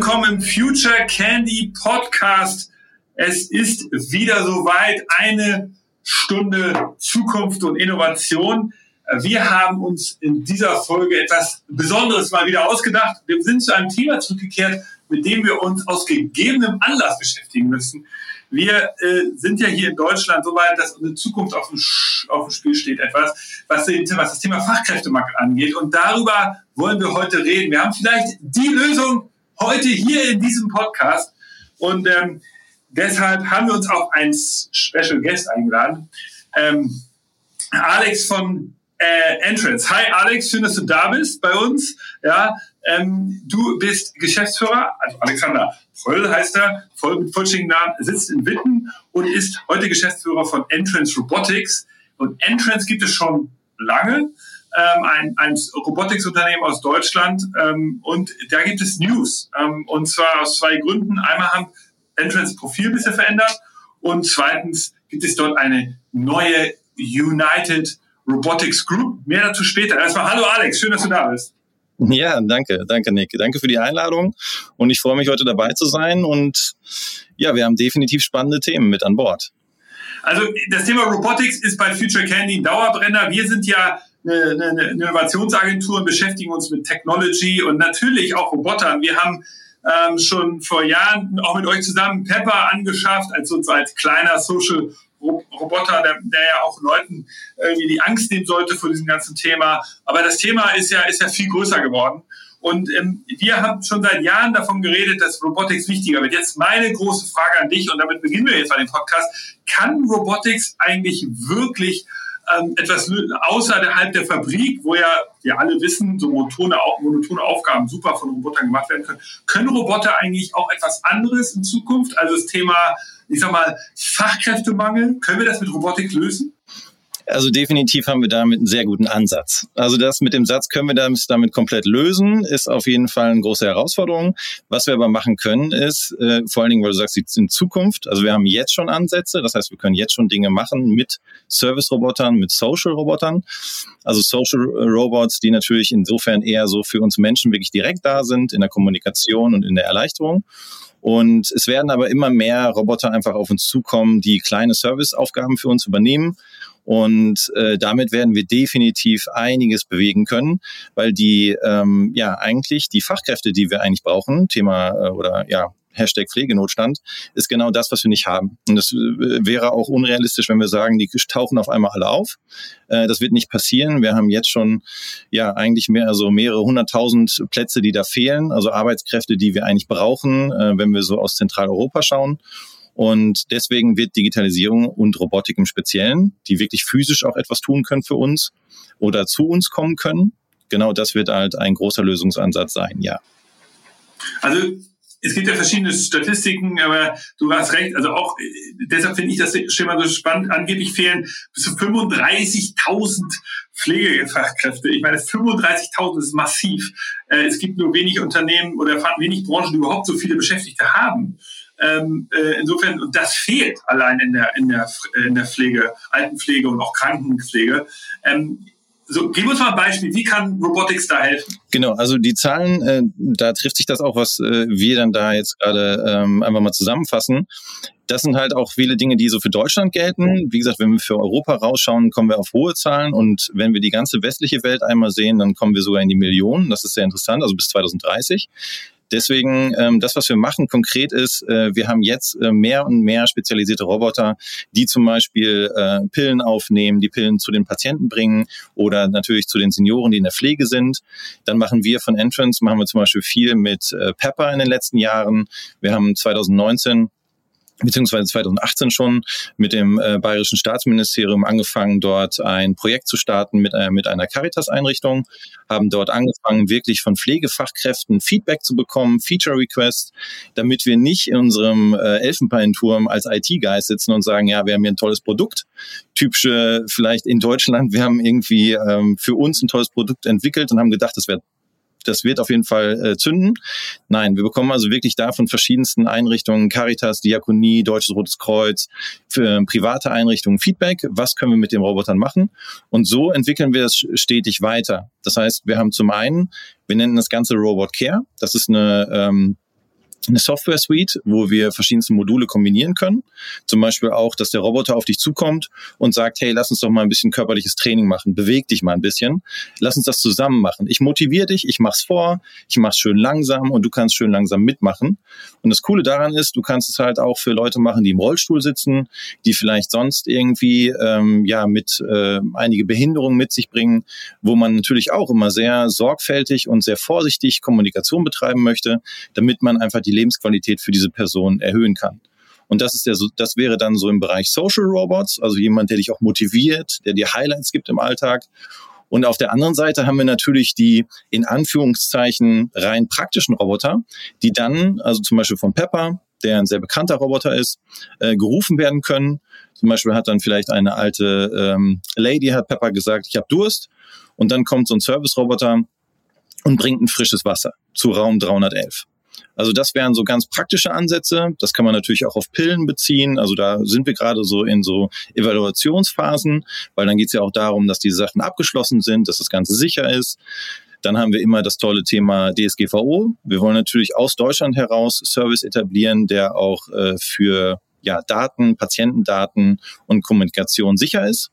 willkommen im Future Candy Podcast. Es ist wieder soweit eine Stunde Zukunft und Innovation. Wir haben uns in dieser Folge etwas Besonderes mal wieder ausgedacht. Wir sind zu einem Thema zurückgekehrt, mit dem wir uns aus gegebenem Anlass beschäftigen müssen. Wir äh, sind ja hier in Deutschland so weit, dass unsere Zukunft auf dem, auf dem Spiel steht, etwas, was, den, was das Thema Fachkräftemangel angeht. Und darüber wollen wir heute reden. Wir haben vielleicht die Lösung heute hier in diesem Podcast. Und ähm, deshalb haben wir uns auch einen Special Guest eingeladen. Ähm, Alex von äh, Entrance. Hi Alex, schön, dass du da bist bei uns. Ja, ähm, du bist Geschäftsführer, also Alexander Pröll heißt er, voll mit vollständigen Namen, sitzt in Witten und ist heute Geschäftsführer von Entrance Robotics. Und Entrance gibt es schon lange, ähm, ein, ein Robotics-Unternehmen aus Deutschland. Ähm, und da gibt es News. Ähm, und zwar aus zwei Gründen. Einmal haben Entrance Profil ein bisschen verändert und zweitens gibt es dort eine neue United Robotics Group. Mehr dazu später. Erstmal hallo Alex, schön, dass du da bist. Ja, danke, danke Nick. Danke für die Einladung und ich freue mich heute dabei zu sein und ja, wir haben definitiv spannende Themen mit an Bord. Also das Thema Robotics ist bei Future Candy ein Dauerbrenner. Wir sind ja eine, eine Innovationsagentur und beschäftigen uns mit Technology und natürlich auch Robotern. Wir haben ähm, schon vor Jahren auch mit euch zusammen Pepper angeschafft, als uns als kleiner Social Roboter, der, der ja auch Leuten irgendwie die Angst nehmen sollte vor diesem ganzen Thema. Aber das Thema ist ja, ist ja viel größer geworden. Und ähm, wir haben schon seit Jahren davon geredet, dass Robotics wichtiger wird. Jetzt meine große Frage an dich, und damit beginnen wir jetzt bei dem Podcast. Kann Robotics eigentlich wirklich ähm, etwas außerhalb der Fabrik, wo ja wir alle wissen, so monotone, monotone Aufgaben super von Robotern gemacht werden können. Können Roboter eigentlich auch etwas anderes in Zukunft? Also das Thema, ich sag mal, Fachkräftemangel, können wir das mit Robotik lösen? Also definitiv haben wir damit einen sehr guten Ansatz. Also das mit dem Satz, können wir das damit komplett lösen, ist auf jeden Fall eine große Herausforderung. Was wir aber machen können, ist, äh, vor allen Dingen, weil du sagst, in Zukunft, also wir haben jetzt schon Ansätze, das heißt, wir können jetzt schon Dinge machen mit Service-Robotern, mit Social-Robotern. Also Social-Robots, die natürlich insofern eher so für uns Menschen wirklich direkt da sind, in der Kommunikation und in der Erleichterung. Und es werden aber immer mehr Roboter einfach auf uns zukommen, die kleine Serviceaufgaben für uns übernehmen und äh, damit werden wir definitiv einiges bewegen können, weil die ähm, ja eigentlich die Fachkräfte, die wir eigentlich brauchen, Thema äh, oder ja Hashtag Pflegenotstand, ist genau das, was wir nicht haben. Und das äh, wäre auch unrealistisch, wenn wir sagen, die tauchen auf einmal alle auf. Äh, das wird nicht passieren. Wir haben jetzt schon ja eigentlich mehr, also mehrere hunderttausend Plätze, die da fehlen, also Arbeitskräfte, die wir eigentlich brauchen, äh, wenn wir so aus Zentraleuropa schauen. Und deswegen wird Digitalisierung und Robotik im Speziellen, die wirklich physisch auch etwas tun können für uns oder zu uns kommen können, genau das wird halt ein großer Lösungsansatz sein, ja. Also es gibt ja verschiedene Statistiken, aber du hast recht. Also auch deshalb finde ich das Schema so spannend. Angeblich fehlen bis zu 35.000 Pflegefachkräfte. Ich meine, 35.000 ist massiv. Äh, es gibt nur wenig Unternehmen oder wenig Branchen, die überhaupt so viele Beschäftigte haben. Ähm, äh, insofern, und das fehlt allein in der, in der, in der Pflege, Altenpflege und auch Krankenpflege. Ähm, so, gib uns mal ein Beispiel. Wie kann Robotics da helfen? Genau, also die Zahlen, äh, da trifft sich das auch, was äh, wir dann da jetzt gerade ähm, einfach mal zusammenfassen. Das sind halt auch viele Dinge, die so für Deutschland gelten. Wie gesagt, wenn wir für Europa rausschauen, kommen wir auf hohe Zahlen. Und wenn wir die ganze westliche Welt einmal sehen, dann kommen wir sogar in die Millionen. Das ist sehr interessant, also bis 2030. Deswegen, ähm, das, was wir machen konkret ist, äh, wir haben jetzt äh, mehr und mehr spezialisierte Roboter, die zum Beispiel äh, Pillen aufnehmen, die Pillen zu den Patienten bringen oder natürlich zu den Senioren, die in der Pflege sind. Dann machen wir von Entrance, machen wir zum Beispiel viel mit äh, Pepper in den letzten Jahren. Wir haben 2019 beziehungsweise 2018 schon mit dem äh, Bayerischen Staatsministerium angefangen, dort ein Projekt zu starten mit, äh, mit einer Caritas-Einrichtung, haben dort angefangen, wirklich von Pflegefachkräften Feedback zu bekommen, Feature-Requests, damit wir nicht in unserem äh, Elfenbeinturm als IT-Guys sitzen und sagen, ja, wir haben hier ein tolles Produkt, typische vielleicht in Deutschland, wir haben irgendwie ähm, für uns ein tolles Produkt entwickelt und haben gedacht, das wäre das wird auf jeden Fall äh, zünden. Nein, wir bekommen also wirklich da von verschiedensten Einrichtungen, Caritas, Diakonie, Deutsches Rotes Kreuz, für, äh, private Einrichtungen Feedback. Was können wir mit den Robotern machen? Und so entwickeln wir es stetig weiter. Das heißt, wir haben zum einen, wir nennen das Ganze Robot Care. Das ist eine ähm, eine Software Suite, wo wir verschiedenste Module kombinieren können. Zum Beispiel auch, dass der Roboter auf dich zukommt und sagt, hey, lass uns doch mal ein bisschen körperliches Training machen, beweg dich mal ein bisschen, lass uns das zusammen machen. Ich motiviere dich, ich mach's vor, ich mach's schön langsam und du kannst schön langsam mitmachen. Und das Coole daran ist, du kannst es halt auch für Leute machen, die im Rollstuhl sitzen, die vielleicht sonst irgendwie ähm, ja mit äh, einige Behinderungen mit sich bringen, wo man natürlich auch immer sehr sorgfältig und sehr vorsichtig Kommunikation betreiben möchte, damit man einfach die Lebensqualität für diese Person erhöhen kann. Und das ist der, das wäre dann so im Bereich Social Robots, also jemand, der dich auch motiviert, der dir Highlights gibt im Alltag. Und auf der anderen Seite haben wir natürlich die in Anführungszeichen rein praktischen Roboter, die dann, also zum Beispiel von Pepper, der ein sehr bekannter Roboter ist, äh, gerufen werden können. Zum Beispiel hat dann vielleicht eine alte ähm, Lady, hat Pepper gesagt, ich habe Durst. Und dann kommt so ein Service-Roboter und bringt ein frisches Wasser zu Raum 311. Also das wären so ganz praktische Ansätze. Das kann man natürlich auch auf Pillen beziehen. Also da sind wir gerade so in so Evaluationsphasen, weil dann geht es ja auch darum, dass die Sachen abgeschlossen sind, dass das Ganze sicher ist. Dann haben wir immer das tolle Thema DSGVO. Wir wollen natürlich aus Deutschland heraus Service etablieren, der auch äh, für ja, Daten, Patientendaten und Kommunikation sicher ist.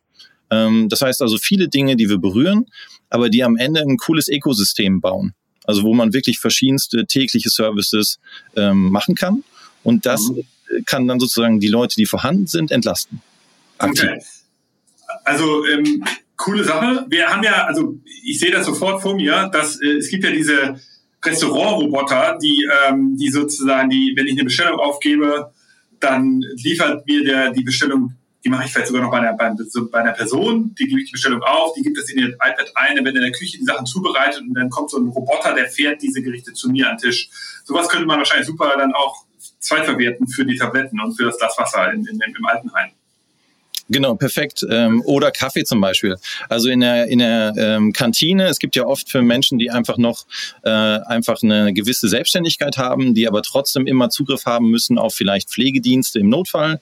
Ähm, das heißt also viele Dinge, die wir berühren, aber die am Ende ein cooles Ökosystem bauen. Also wo man wirklich verschiedenste tägliche Services ähm, machen kann. Und das mhm. kann dann sozusagen die Leute, die vorhanden sind, entlasten. Aktiv. Okay. Also ähm, coole Sache. Wir haben ja, also ich sehe das sofort vor mir, dass äh, es gibt ja diese Restaurantroboter, die, ähm, die sozusagen, die, wenn ich eine Bestellung aufgebe, dann liefert mir der die Bestellung die mache ich vielleicht sogar noch bei einer, bei, bei einer Person, die gebe ich die Bestellung auf, die gibt es in ihr iPad ein, dann wird in der Küche die Sachen zubereitet und dann kommt so ein Roboter, der fährt diese Gerichte zu mir an den Tisch. Sowas könnte man wahrscheinlich super dann auch zweitverwerten für die Tabletten und für das Glas Wasser in, in, im Altenheim. Genau, perfekt. Ähm, oder Kaffee zum Beispiel. Also in der, in der ähm, Kantine, es gibt ja oft für Menschen, die einfach noch äh, einfach eine gewisse Selbstständigkeit haben, die aber trotzdem immer Zugriff haben müssen auf vielleicht Pflegedienste im Notfall,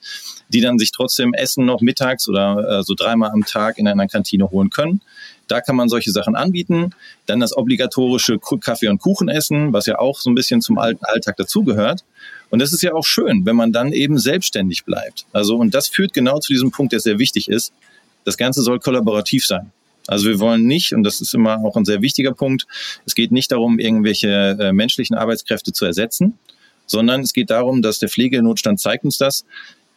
die dann sich trotzdem Essen noch mittags oder äh, so dreimal am Tag in einer Kantine holen können. Da kann man solche Sachen anbieten. Dann das obligatorische Kaffee und Kuchen essen, was ja auch so ein bisschen zum alten Alltag dazugehört. Und das ist ja auch schön, wenn man dann eben selbstständig bleibt. Also, und das führt genau zu diesem Punkt, der sehr wichtig ist. Das Ganze soll kollaborativ sein. Also wir wollen nicht, und das ist immer auch ein sehr wichtiger Punkt, es geht nicht darum, irgendwelche äh, menschlichen Arbeitskräfte zu ersetzen, sondern es geht darum, dass der Pflegenotstand zeigt uns das,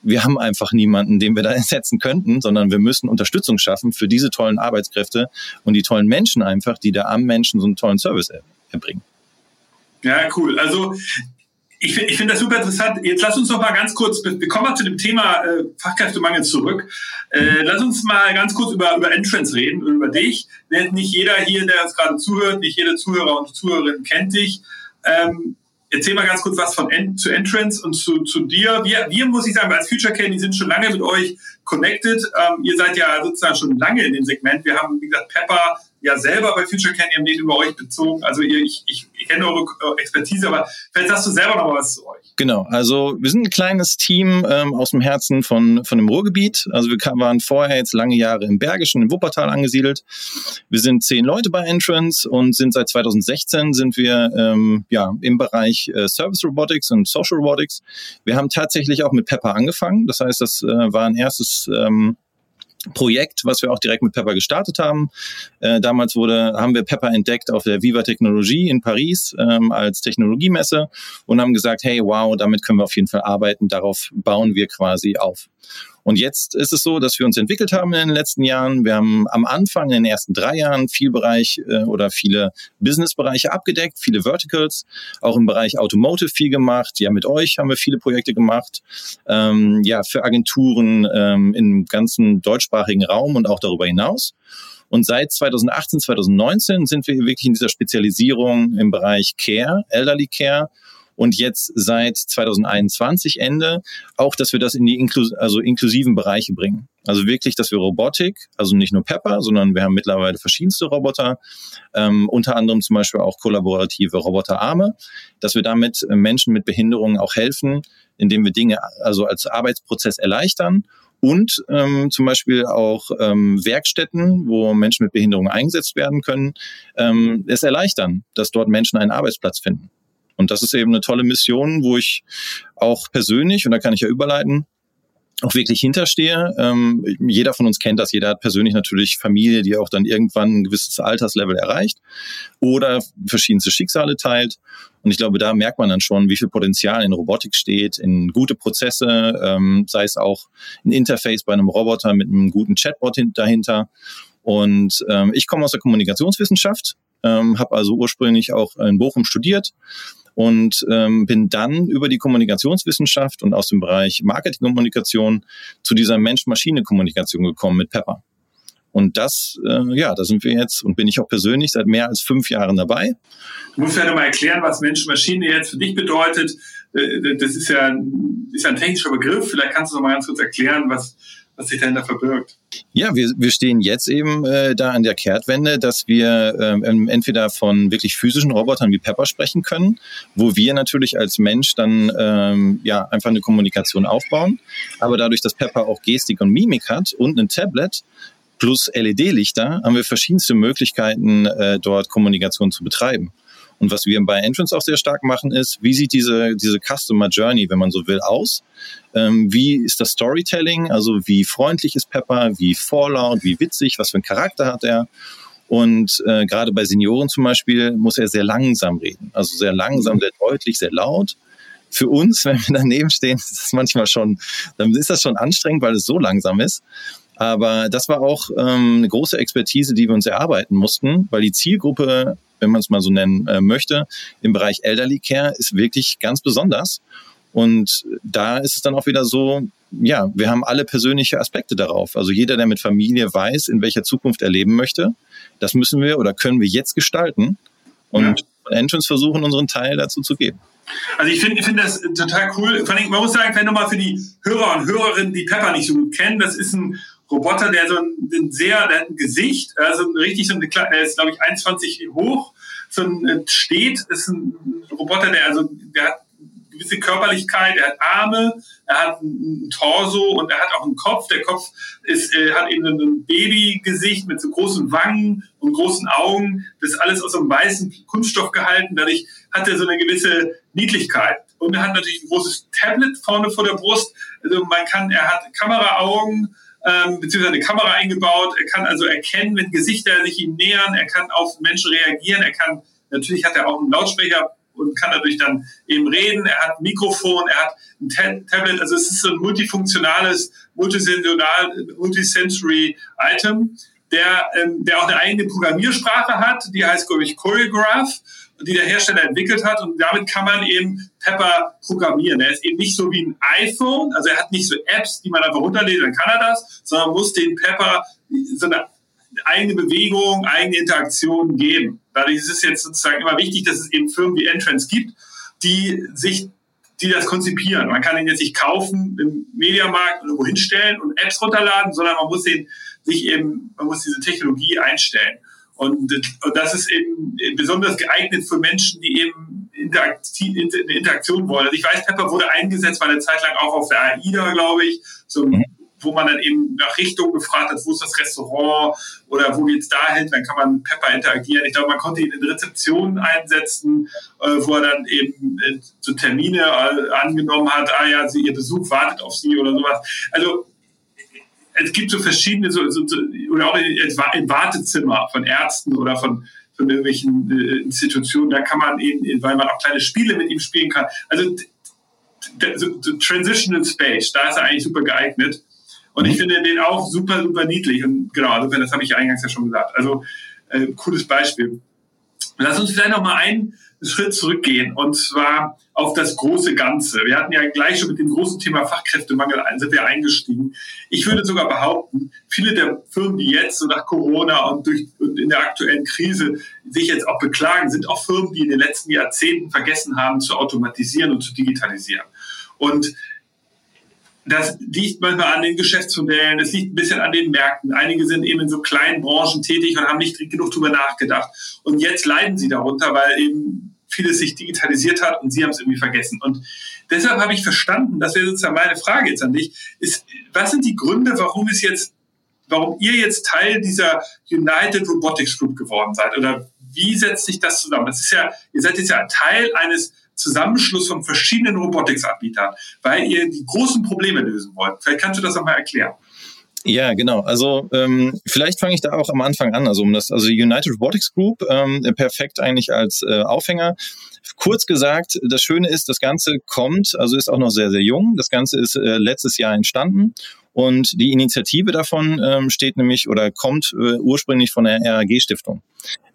wir haben einfach niemanden, den wir da ersetzen könnten, sondern wir müssen Unterstützung schaffen für diese tollen Arbeitskräfte und die tollen Menschen einfach, die da am Menschen so einen tollen Service erbringen. Ja, cool. Also ich, ich finde das super interessant. Jetzt lass uns noch mal ganz kurz, wir kommen mal zu dem Thema äh, Fachkräftemangel zurück. Äh, lass uns mal ganz kurz über, über Entrance reden, über dich. Nicht jeder hier, der uns gerade zuhört, nicht jeder Zuhörer und Zuhörerin kennt dich. Ähm, Erzähl mal ganz kurz was von End zu Entrance und zu, zu dir. Wir, wir, muss ich sagen, als Future Candy sind schon lange mit euch connected. Ähm, ihr seid ja sozusagen schon lange in dem Segment. Wir haben, wie gesagt, Pepper ja selber bei Future Candy am den über euch bezogen. Also ihr, ich, ich, ich kenne eure Expertise, aber vielleicht sagst du selber noch was zu euch. Genau, also wir sind ein kleines Team ähm, aus dem Herzen von, von dem Ruhrgebiet. Also wir waren vorher jetzt lange Jahre im Bergischen, im Wuppertal angesiedelt. Wir sind zehn Leute bei Entrance und sind seit 2016 sind wir ähm, ja, im Bereich äh, Service Robotics und Social Robotics. Wir haben tatsächlich auch mit Pepper angefangen. Das heißt, das äh, war ein erstes ähm, Projekt, was wir auch direkt mit Pepper gestartet haben. Äh, damals wurde, haben wir Pepper entdeckt auf der Viva Technologie in Paris ähm, als Technologiemesse und haben gesagt, hey, wow, damit können wir auf jeden Fall arbeiten, darauf bauen wir quasi auf. Und jetzt ist es so, dass wir uns entwickelt haben in den letzten Jahren. Wir haben am Anfang in den ersten drei Jahren viel Bereich äh, oder viele Businessbereiche abgedeckt, viele Verticals, auch im Bereich Automotive viel gemacht. Ja, mit euch haben wir viele Projekte gemacht. Ähm, ja, für Agenturen ähm, im ganzen deutschsprachigen Raum und auch darüber hinaus. Und seit 2018, 2019 sind wir wirklich in dieser Spezialisierung im Bereich Care, Elderly Care und jetzt seit 2021 Ende auch, dass wir das in die Inklus also inklusiven Bereiche bringen. Also wirklich, dass wir Robotik, also nicht nur Pepper, sondern wir haben mittlerweile verschiedenste Roboter, ähm, unter anderem zum Beispiel auch kollaborative Roboterarme, dass wir damit Menschen mit Behinderungen auch helfen, indem wir Dinge also als Arbeitsprozess erleichtern und ähm, zum Beispiel auch ähm, Werkstätten, wo Menschen mit Behinderungen eingesetzt werden können, ähm, es erleichtern, dass dort Menschen einen Arbeitsplatz finden. Und das ist eben eine tolle Mission, wo ich auch persönlich, und da kann ich ja überleiten, auch wirklich hinterstehe. Ähm, jeder von uns kennt das, jeder hat persönlich natürlich Familie, die auch dann irgendwann ein gewisses Alterslevel erreicht oder verschiedenste Schicksale teilt. Und ich glaube, da merkt man dann schon, wie viel Potenzial in Robotik steht, in gute Prozesse, ähm, sei es auch ein Interface bei einem Roboter mit einem guten Chatbot dahinter. Und ähm, ich komme aus der Kommunikationswissenschaft, ähm, habe also ursprünglich auch in Bochum studiert und ähm, bin dann über die Kommunikationswissenschaft und aus dem Bereich Marketingkommunikation zu dieser Mensch-Maschine-Kommunikation gekommen mit Pepper. Und das, äh, ja, da sind wir jetzt und bin ich auch persönlich seit mehr als fünf Jahren dabei. Du musst ja nochmal erklären, was Mensch-Maschine jetzt für dich bedeutet. Äh, das ist ja, ist ein technischer Begriff. Vielleicht kannst du noch mal ganz kurz erklären, was, was sich dahinter verbirgt. Ja, wir, wir stehen jetzt eben äh, da an der Kehrtwende, dass wir ähm, entweder von wirklich physischen Robotern wie Pepper sprechen können, wo wir natürlich als Mensch dann ähm, ja einfach eine Kommunikation aufbauen. Aber dadurch, dass Pepper auch Gestik und Mimik hat und ein Tablet plus LED-Lichter, haben wir verschiedenste Möglichkeiten, äh, dort Kommunikation zu betreiben. Und was wir bei Entrance auch sehr stark machen, ist, wie sieht diese, diese Customer Journey, wenn man so will, aus? Ähm, wie ist das Storytelling? Also wie freundlich ist Pepper? Wie vorlaut? Wie witzig? Was für einen Charakter hat er? Und äh, gerade bei Senioren zum Beispiel muss er sehr langsam reden. Also sehr langsam, sehr deutlich, sehr laut. Für uns, wenn wir daneben stehen, ist das manchmal schon, dann ist das schon anstrengend, weil es so langsam ist. Aber das war auch ähm, eine große Expertise, die wir uns erarbeiten mussten, weil die Zielgruppe wenn man es mal so nennen äh, möchte, im Bereich Elderly Care ist wirklich ganz besonders. Und da ist es dann auch wieder so, ja, wir haben alle persönliche Aspekte darauf. Also jeder, der mit Familie weiß, in welcher Zukunft er leben möchte, das müssen wir oder können wir jetzt gestalten und ja. Entrance versuchen, unseren Teil dazu zu geben. Also ich finde ich finde das total cool. Vor allem, man muss sagen, vielleicht nochmal für die Hörer und Hörerinnen, die Pepper nicht so gut kennen, das ist ein Roboter, der so ein, ein sehr, der hat ein Gesicht, also richtig so ein, der ist glaube ich 21 hoch, so ein äh, steht, ist ein Roboter, der also, der hat gewisse Körperlichkeit, er hat Arme, er hat ein Torso und er hat auch einen Kopf. Der Kopf ist, äh, hat eben ein Babygesicht mit so großen Wangen und großen Augen. Das ist alles aus einem weißen Kunststoff gehalten. Dadurch hat er so eine gewisse Niedlichkeit. Und er hat natürlich ein großes Tablet vorne vor der Brust. Also man kann, er hat Kameraaugen, ähm, beziehungsweise eine Kamera eingebaut. Er kann also erkennen, wenn Gesichter sich ihm nähern. Er kann auf Menschen reagieren. Er kann, natürlich hat er auch einen Lautsprecher und kann dadurch dann eben reden. Er hat ein Mikrofon, er hat ein Ta Tablet. Also es ist so ein multifunktionales, multisensoral, multisensory Item, der, ähm, der auch eine eigene Programmiersprache hat. Die heißt, glaube ich, Choreograph die der Hersteller entwickelt hat. Und damit kann man eben Pepper programmieren. Er ist eben nicht so wie ein iPhone, also er hat nicht so Apps, die man einfach runterlädt, dann kann er das, sondern muss den Pepper so eine eigene Bewegung, eigene Interaktion geben. Dadurch ist es jetzt sozusagen immer wichtig, dass es eben Firmen wie Entrance gibt, die sich die das konzipieren. Man kann ihn jetzt nicht kaufen im Mediamarkt oder wohin stellen und Apps runterladen, sondern man muss den, sich eben, man muss diese Technologie einstellen. Und, und das ist eben besonders geeignet für Menschen, die eben Interaktion, Interaktion wollen. Also ich weiß, Pepper wurde eingesetzt, war eine Zeit lang auch auf der AIDA, glaube ich, so, mhm. wo man dann eben nach Richtung gefragt hat, wo ist das Restaurant oder wo geht's dahin, dann kann man mit Pepper interagieren. Ich glaube, man konnte ihn in Rezeptionen einsetzen, äh, wo er dann eben äh, so Termine äh, angenommen hat, ah ja, sie, ihr Besuch wartet auf sie oder sowas. Also es gibt so verschiedene, so, so, oder auch im Wartezimmer von Ärzten oder von, von irgendwelchen äh, Institutionen, da kann man eben, weil man auch kleine Spiele mit ihm spielen kann. Also so, so Transitional Space, da ist er eigentlich super geeignet. Und ich mhm. finde den auch super, super niedlich. Und genau, also das habe ich eingangs ja schon gesagt. Also äh, cooles Beispiel. Lass uns vielleicht noch mal einen Schritt zurückgehen und zwar auf das große Ganze. Wir hatten ja gleich schon mit dem großen Thema Fachkräftemangel sind wir eingestiegen. Ich würde sogar behaupten, viele der Firmen, die jetzt so nach Corona und durch und in der aktuellen Krise sich jetzt auch beklagen, sind auch Firmen, die in den letzten Jahrzehnten vergessen haben zu automatisieren und zu digitalisieren. Und das liegt manchmal an den Geschäftsmodellen, es liegt ein bisschen an den Märkten. Einige sind eben in so kleinen Branchen tätig und haben nicht genug darüber nachgedacht. Und jetzt leiden sie darunter, weil eben vieles sich digitalisiert hat und sie haben es irgendwie vergessen. Und deshalb habe ich verstanden, das wäre sozusagen meine Frage jetzt an dich, ist, was sind die Gründe, warum es jetzt, warum ihr jetzt Teil dieser United Robotics Group geworden seid? Oder wie setzt sich das zusammen? Das ist ja, ihr seid jetzt ja Teil eines Zusammenschluss von verschiedenen Robotics-Anbietern, weil ihr die großen Probleme lösen wollt. Vielleicht kannst du das nochmal erklären. Ja, genau. Also ähm, vielleicht fange ich da auch am Anfang an. Also um das, also United Robotics Group ähm, perfekt eigentlich als äh, Aufhänger. Kurz gesagt, das Schöne ist, das Ganze kommt, also ist auch noch sehr sehr jung. Das Ganze ist äh, letztes Jahr entstanden und die Initiative davon ähm, steht nämlich oder kommt äh, ursprünglich von der RAG Stiftung.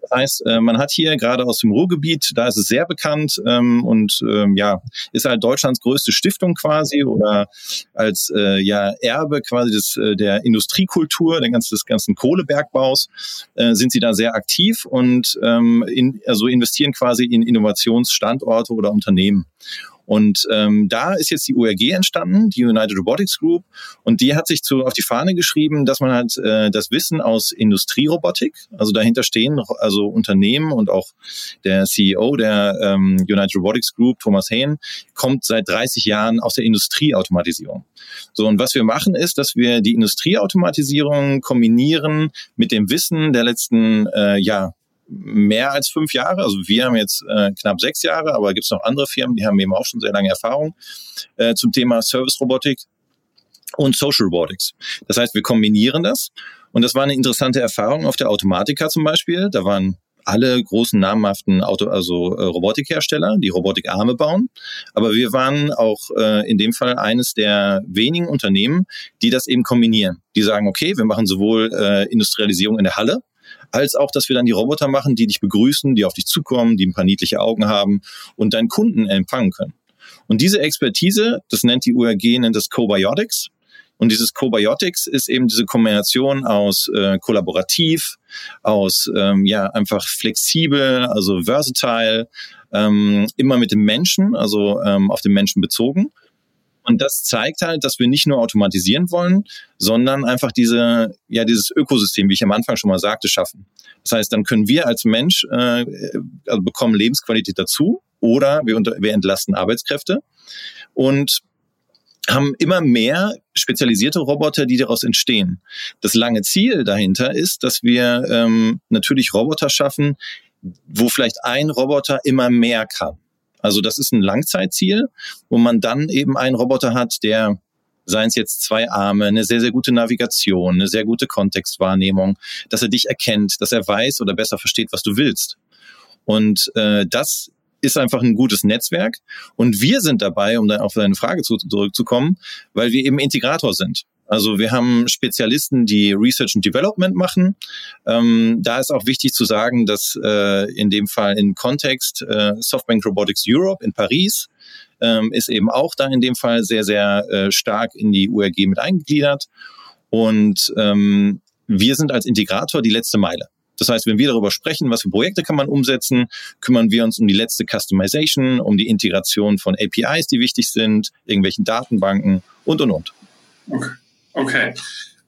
Das heißt, äh, man hat hier gerade aus dem Ruhrgebiet, da ist es sehr bekannt ähm, und ähm, ja, ist halt Deutschlands größte Stiftung quasi oder als äh, ja Erbe quasi des, äh, der Industriekultur, der ganzen, des ganzen Kohlebergbaus, äh, sind sie da sehr aktiv und ähm, in, also investieren quasi in Innovationsstandorte oder Unternehmen. Und ähm, da ist jetzt die URG entstanden, die United Robotics Group, und die hat sich zu, auf die Fahne geschrieben, dass man halt äh, das Wissen aus Industrierobotik, also dahinter stehen also Unternehmen und auch der CEO der ähm, United Robotics Group, Thomas Hain, kommt seit 30 Jahren aus der Industrieautomatisierung. So, und was wir machen ist, dass wir die Industrieautomatisierung kombinieren mit dem Wissen der letzten äh, ja, mehr als fünf Jahre. Also wir haben jetzt äh, knapp sechs Jahre, aber gibt es noch andere Firmen, die haben eben auch schon sehr lange Erfahrung äh, zum Thema Service-Robotik und Social Robotics. Das heißt, wir kombinieren das. Und das war eine interessante Erfahrung auf der Automatika zum Beispiel. Da waren alle großen namhaften Auto, also äh, Robotikhersteller, die Robotikarme bauen. Aber wir waren auch äh, in dem Fall eines der wenigen Unternehmen, die das eben kombinieren. Die sagen, okay, wir machen sowohl äh, Industrialisierung in der Halle, als auch, dass wir dann die Roboter machen, die dich begrüßen, die auf dich zukommen, die ein paar niedliche Augen haben und deinen Kunden empfangen können. Und diese Expertise, das nennt die URG, nennt das Cobiotics. Und dieses Cobiotics ist eben diese Kombination aus äh, kollaborativ, aus ähm, ja einfach flexibel, also versatile, ähm, immer mit dem Menschen, also ähm, auf den Menschen bezogen und das zeigt halt, dass wir nicht nur automatisieren wollen, sondern einfach diese, ja, dieses Ökosystem, wie ich am Anfang schon mal sagte, schaffen. Das heißt, dann können wir als Mensch äh, also bekommen Lebensqualität dazu oder wir, unter, wir entlasten Arbeitskräfte und haben immer mehr spezialisierte Roboter, die daraus entstehen. Das lange Ziel dahinter ist, dass wir ähm, natürlich Roboter schaffen, wo vielleicht ein Roboter immer mehr kann. Also das ist ein Langzeitziel, wo man dann eben einen Roboter hat, der seien es jetzt zwei Arme, eine sehr, sehr gute Navigation, eine sehr gute Kontextwahrnehmung, dass er dich erkennt, dass er weiß oder besser versteht, was du willst. Und äh, das ist einfach ein gutes Netzwerk. Und wir sind dabei, um dann auf deine Frage zu, zurückzukommen, weil wir eben Integrator sind. Also wir haben Spezialisten, die Research and Development machen. Ähm, da ist auch wichtig zu sagen, dass äh, in dem Fall im Kontext äh, Softbank Robotics Europe in Paris ähm, ist eben auch da in dem Fall sehr, sehr äh, stark in die URG mit eingegliedert. Und ähm, wir sind als Integrator die letzte Meile. Das heißt, wenn wir darüber sprechen, was für Projekte kann man umsetzen, kümmern wir uns um die letzte Customization, um die Integration von APIs, die wichtig sind, irgendwelchen Datenbanken und, und, und. Okay. Okay.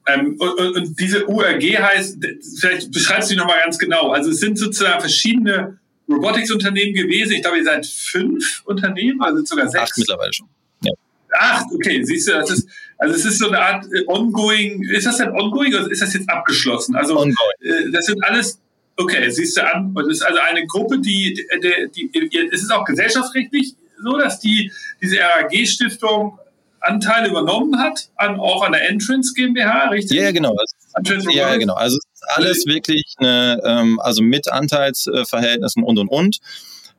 Ähm, und, und, diese URG heißt, vielleicht beschreibst du die nochmal ganz genau. Also es sind sozusagen verschiedene Robotics-Unternehmen gewesen. Ich glaube, ihr seid fünf Unternehmen, also sogar sechs. Acht mittlerweile schon. Ja. Acht, okay, siehst du, das ist, also es ist so eine Art äh, ongoing, ist das denn ongoing oder ist das jetzt abgeschlossen? Also ongoing. Äh, das sind alles, okay, siehst du an, und es ist also eine Gruppe, die, die, die, die es ist auch gesellschaftsrechtlich so, dass die, diese RAG-Stiftung Anteile übernommen hat, an, auch an der Entrance GmbH, richtig? Ja, genau. Also, ja, genau. Also alles wirklich eine, ähm, also mit Anteilsverhältnissen und und und.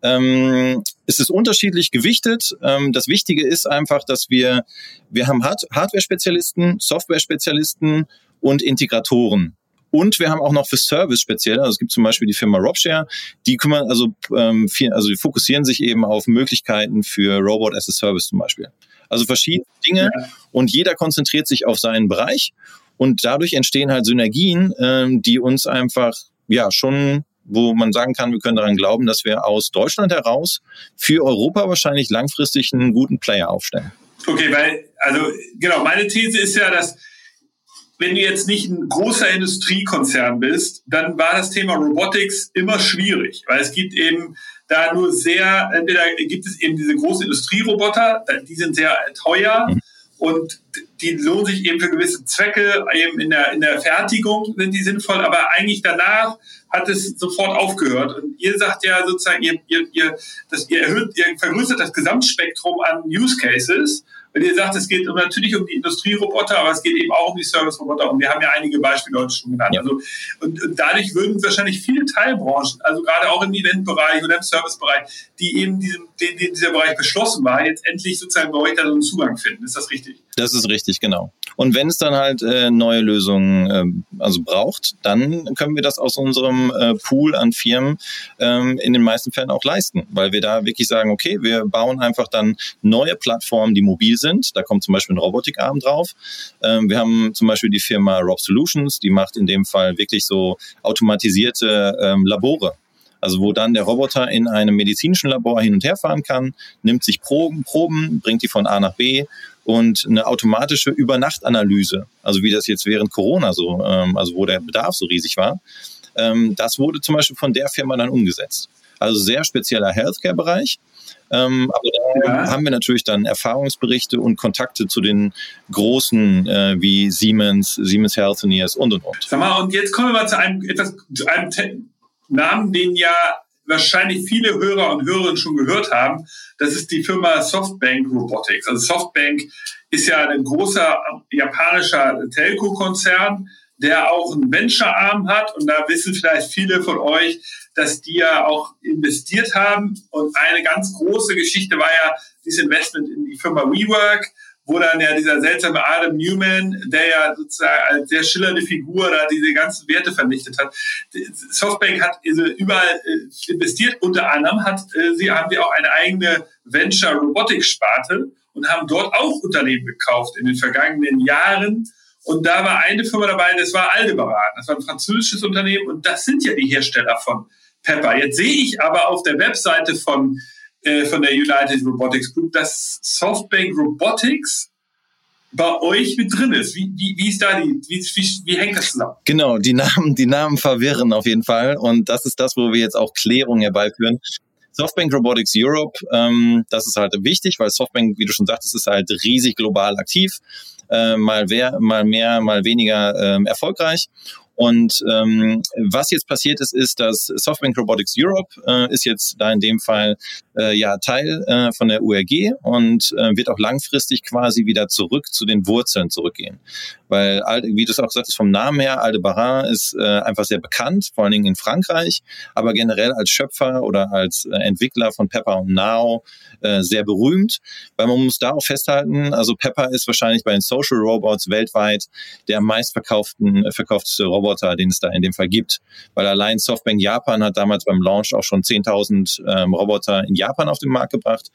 Ähm, es ist unterschiedlich gewichtet. Ähm, das Wichtige ist einfach, dass wir, wir haben Hard Hardware-Spezialisten, Software-Spezialisten und Integratoren. Und wir haben auch noch für Service speziell, also es gibt zum Beispiel die Firma Robshare, die kümmern, also, ähm, viel, also die fokussieren sich eben auf Möglichkeiten für Robot as a Service zum Beispiel. Also verschiedene Dinge ja. und jeder konzentriert sich auf seinen Bereich und dadurch entstehen halt Synergien, ähm, die uns einfach ja schon wo man sagen kann, wir können daran glauben, dass wir aus Deutschland heraus für Europa wahrscheinlich langfristig einen guten Player aufstellen. Okay, weil, also genau, meine These ist ja, dass wenn du jetzt nicht ein großer Industriekonzern bist, dann war das Thema Robotics immer schwierig, weil es gibt eben da nur sehr, entweder gibt es eben diese großen Industrieroboter, die sind sehr teuer. Mhm. und die lohnen sich eben für gewisse Zwecke, eben in der, in der Fertigung sind die sinnvoll, aber eigentlich danach hat es sofort aufgehört. Und ihr sagt ja sozusagen, ihr, ihr, ihr, das, ihr erhöht, ihr vergrößert das Gesamtspektrum an Use Cases wenn ihr sagt, es geht natürlich um die Industrieroboter, aber es geht eben auch um die Service-Roboter und wir haben ja einige Beispiele heute schon genannt. Ja. Also, und, und, dadurch würden wahrscheinlich viele Teilbranchen, also gerade auch im Eventbereich oder im Servicebereich, die eben diesem, den, den dieser Bereich beschlossen war, jetzt endlich sozusagen bei euch da so einen Zugang finden. Ist das richtig? Das ist richtig, genau. Und wenn es dann halt äh, neue Lösungen äh, also braucht, dann können wir das aus unserem äh, Pool an Firmen ähm, in den meisten Fällen auch leisten, weil wir da wirklich sagen, okay, wir bauen einfach dann neue Plattformen, die mobil sind. Da kommt zum Beispiel ein Robotikarm drauf. Ähm, wir haben zum Beispiel die Firma Rob Solutions, die macht in dem Fall wirklich so automatisierte ähm, Labore. Also wo dann der Roboter in einem medizinischen Labor hin und her fahren kann, nimmt sich Proben, Proben, bringt die von A nach B und eine automatische Übernachtanalyse, also wie das jetzt während Corona so, ähm, also wo der Bedarf so riesig war, ähm, das wurde zum Beispiel von der Firma dann umgesetzt. Also sehr spezieller Healthcare-Bereich. Ähm, aber da ja. haben wir natürlich dann Erfahrungsberichte und Kontakte zu den großen äh, wie Siemens, Siemens Healthineers und und und. Sag mal, und jetzt kommen wir mal zu einem etwas zu einem Namen, den ja wahrscheinlich viele Hörer und Hörerinnen schon gehört haben. Das ist die Firma Softbank Robotics. Also Softbank ist ja ein großer japanischer Telco-Konzern, der auch einen Venture-Arm hat. Und da wissen vielleicht viele von euch, dass die ja auch investiert haben. Und eine ganz große Geschichte war ja dieses Investment in die Firma WeWork wo dann ja dieser seltsame Adam Newman, der ja sozusagen als sehr schillernde Figur da diese ganzen Werte vernichtet hat. Softbank hat also überall äh, investiert, unter anderem hat äh, sie, haben sie auch eine eigene Venture Robotics Sparte und haben dort auch Unternehmen gekauft in den vergangenen Jahren. Und da war eine Firma dabei, das war Aldebaran. Das war ein französisches Unternehmen und das sind ja die Hersteller von Pepper. Jetzt sehe ich aber auf der Webseite von äh, von der United Robotics Group, dass Softbank Robotics bei euch mit drin ist. Wie, wie, wie ist da die, wie, wie, wie hängt das zusammen? Genau, die Namen, die Namen verwirren auf jeden Fall. Und das ist das, wo wir jetzt auch Klärung herbeiführen. Softbank Robotics Europe, ähm, das ist halt wichtig, weil Softbank, wie du schon sagtest, ist halt riesig global aktiv, äh, mal, wer, mal mehr, mal weniger ähm, erfolgreich. Und ähm, was jetzt passiert ist, ist, dass Softbank Robotics Europe äh, ist jetzt da in dem Fall äh, ja Teil äh, von der URG und äh, wird auch langfristig quasi wieder zurück zu den Wurzeln zurückgehen. Weil, wie du es auch gesagt hast, vom Namen her, Aldebaran ist äh, einfach sehr bekannt, vor allen Dingen in Frankreich, aber generell als Schöpfer oder als äh, Entwickler von Pepper und Now äh, sehr berühmt, weil man muss da auch festhalten, also Pepper ist wahrscheinlich bei den Social Robots weltweit der meistverkauften äh, verkaufteste Roboter, den es da in dem Fall gibt, weil allein Softbank Japan hat damals beim Launch auch schon 10.000 ähm, Roboter in Japan auf den Markt gebracht.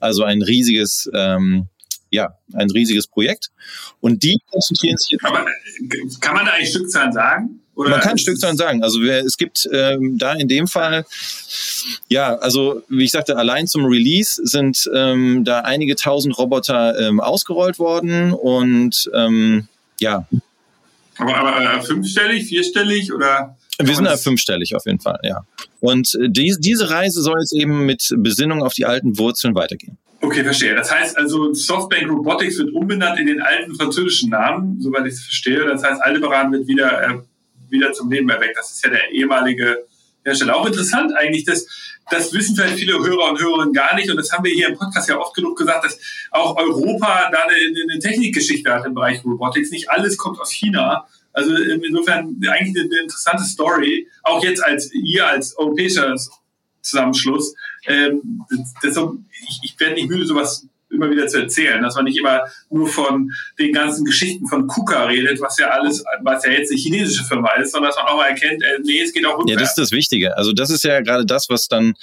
Also ein riesiges ähm, ja, ein riesiges Projekt. Und die konzentrieren sich jetzt. Aber kann man da eigentlich Stückzahlen sagen? Oder man kann Stückzahlen sagen. Also es gibt ähm, da in dem Fall, ja, also wie ich sagte, allein zum Release sind ähm, da einige tausend Roboter ähm, ausgerollt worden und ähm, ja. Aber, aber äh, fünfstellig, vierstellig oder? Wir sind da fünfstellig auf jeden Fall, ja. Und äh, die, diese Reise soll jetzt eben mit Besinnung auf die alten Wurzeln weitergehen. Okay, verstehe. Das heißt also, Softbank Robotics wird umbenannt in den alten französischen Namen, soweit ich es verstehe. Das heißt, Aldebaran wird wieder, äh, wieder zum Leben erweckt. Das ist ja der ehemalige Hersteller. Auch interessant eigentlich, dass das wissen vielleicht viele Hörer und Hörerinnen gar nicht. Und das haben wir hier im Podcast ja oft genug gesagt, dass auch Europa da eine, eine Technikgeschichte hat im Bereich Robotics. Nicht alles kommt aus China. Also insofern eigentlich eine, eine interessante Story. Auch jetzt als ihr als europäischer Zusammenschluss. Ähm, das, ich, ich werde nicht müde, sowas immer wieder zu erzählen, dass man nicht immer nur von den ganzen Geschichten von KUKA redet, was ja alles, was ja jetzt eine chinesische Firma ist, sondern dass man auch mal erkennt, äh, nee, es geht auch rückwärts. Ja, das ist das Wichtige. Also das ist ja gerade das, was dann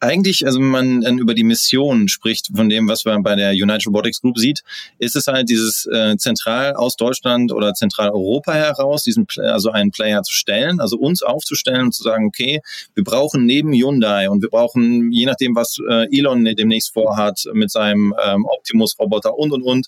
eigentlich, also wenn man dann über die Mission spricht, von dem, was man bei der United Robotics Group sieht, ist es halt dieses äh, zentral aus Deutschland oder Zentraleuropa heraus, diesen also einen Player zu stellen, also uns aufzustellen und zu sagen, okay, wir brauchen neben Hyundai und wir brauchen, je nachdem, was äh, Elon demnächst vorhat mit seinem ähm, Optimus-Roboter und und und,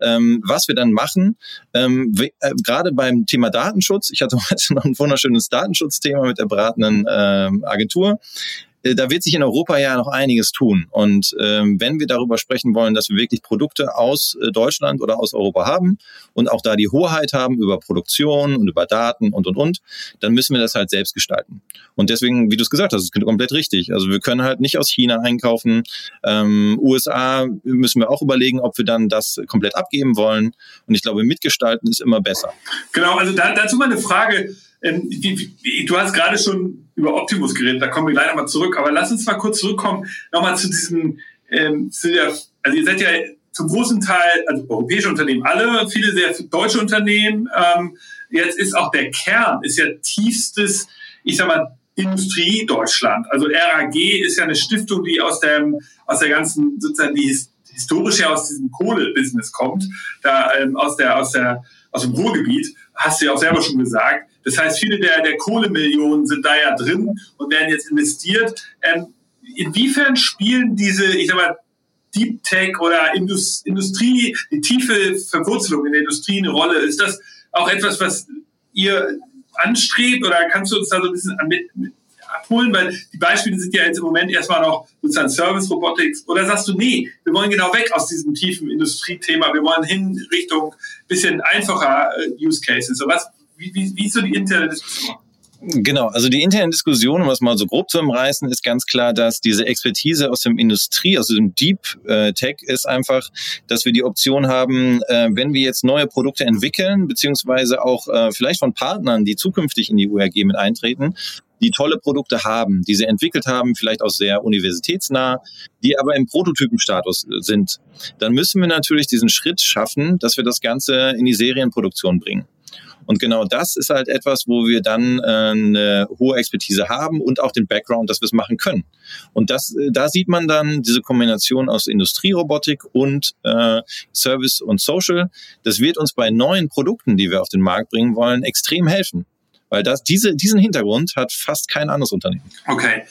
ähm, was wir dann machen, ähm, äh, gerade beim Thema Datenschutz, ich hatte heute noch ein wunderschönes Datenschutzthema mit der beratenden ähm, Agentur, äh, da wird sich in Europa ja noch einiges tun. Und ähm, wenn wir darüber sprechen wollen, dass wir wirklich Produkte aus äh, Deutschland oder aus Europa haben und auch da die Hoheit haben über Produktion und über Daten und und und, dann müssen wir das halt selbst gestalten. Und deswegen, wie du es gesagt hast, ist komplett richtig. Also wir können halt nicht aus China einkaufen. Ähm, USA müssen wir auch überlegen, ob wir dann das komplett abgeben wollen. Und ich glaube, mitgestalten ist immer besser. Genau, also da, dazu mal eine Frage. Ähm, wie, wie, du hast gerade schon über Optimus geredet, da kommen wir gleich nochmal zurück. Aber lass uns mal kurz zurückkommen, nochmal zu diesem, ähm, zu der, also ihr seid ja zum großen Teil, also europäische Unternehmen alle, viele sehr deutsche Unternehmen. Ähm, jetzt ist auch der Kern, ist ja tiefstes, ich sag mal, Industrie Deutschland. Also RAG ist ja eine Stiftung, die aus dem, aus der ganzen, sozusagen, die historisch ja aus diesem Kohle-Business kommt, da ähm, aus der, aus der, aus dem Ruhrgebiet, hast du ja auch selber schon gesagt. Das heißt, viele der, der Kohlemillionen sind da ja drin und werden jetzt investiert. Ähm, inwiefern spielen diese, ich sag mal, Deep Tech oder Industrie, die tiefe Verwurzelung in der Industrie eine Rolle? Ist das auch etwas, was ihr anstrebt oder kannst du uns da so ein bisschen mit, mit abholen? Weil die Beispiele sind ja jetzt im Moment erstmal noch sozusagen Service Robotics. Oder sagst du, nee, wir wollen genau weg aus diesem tiefen Industriethema. Wir wollen hin Richtung bisschen einfacher äh, Use Cases. So was, wie, wie, wie ist so die interne Diskussion? Genau, also die interne Diskussion, um das mal so grob zu umreißen, ist ganz klar, dass diese Expertise aus dem Industrie, aus dem Deep äh, Tech ist einfach, dass wir die Option haben, äh, wenn wir jetzt neue Produkte entwickeln, beziehungsweise auch äh, vielleicht von Partnern, die zukünftig in die URG mit eintreten, die tolle Produkte haben, die sie entwickelt haben, vielleicht auch sehr universitätsnah, die aber im Prototypenstatus sind, dann müssen wir natürlich diesen Schritt schaffen, dass wir das Ganze in die Serienproduktion bringen. Und genau das ist halt etwas, wo wir dann äh, eine hohe Expertise haben und auch den Background, dass wir es machen können. Und das, äh, da sieht man dann diese Kombination aus Industrierobotik und äh, Service und Social. Das wird uns bei neuen Produkten, die wir auf den Markt bringen wollen, extrem helfen. Weil das, diese, diesen Hintergrund hat fast kein anderes Unternehmen. Okay.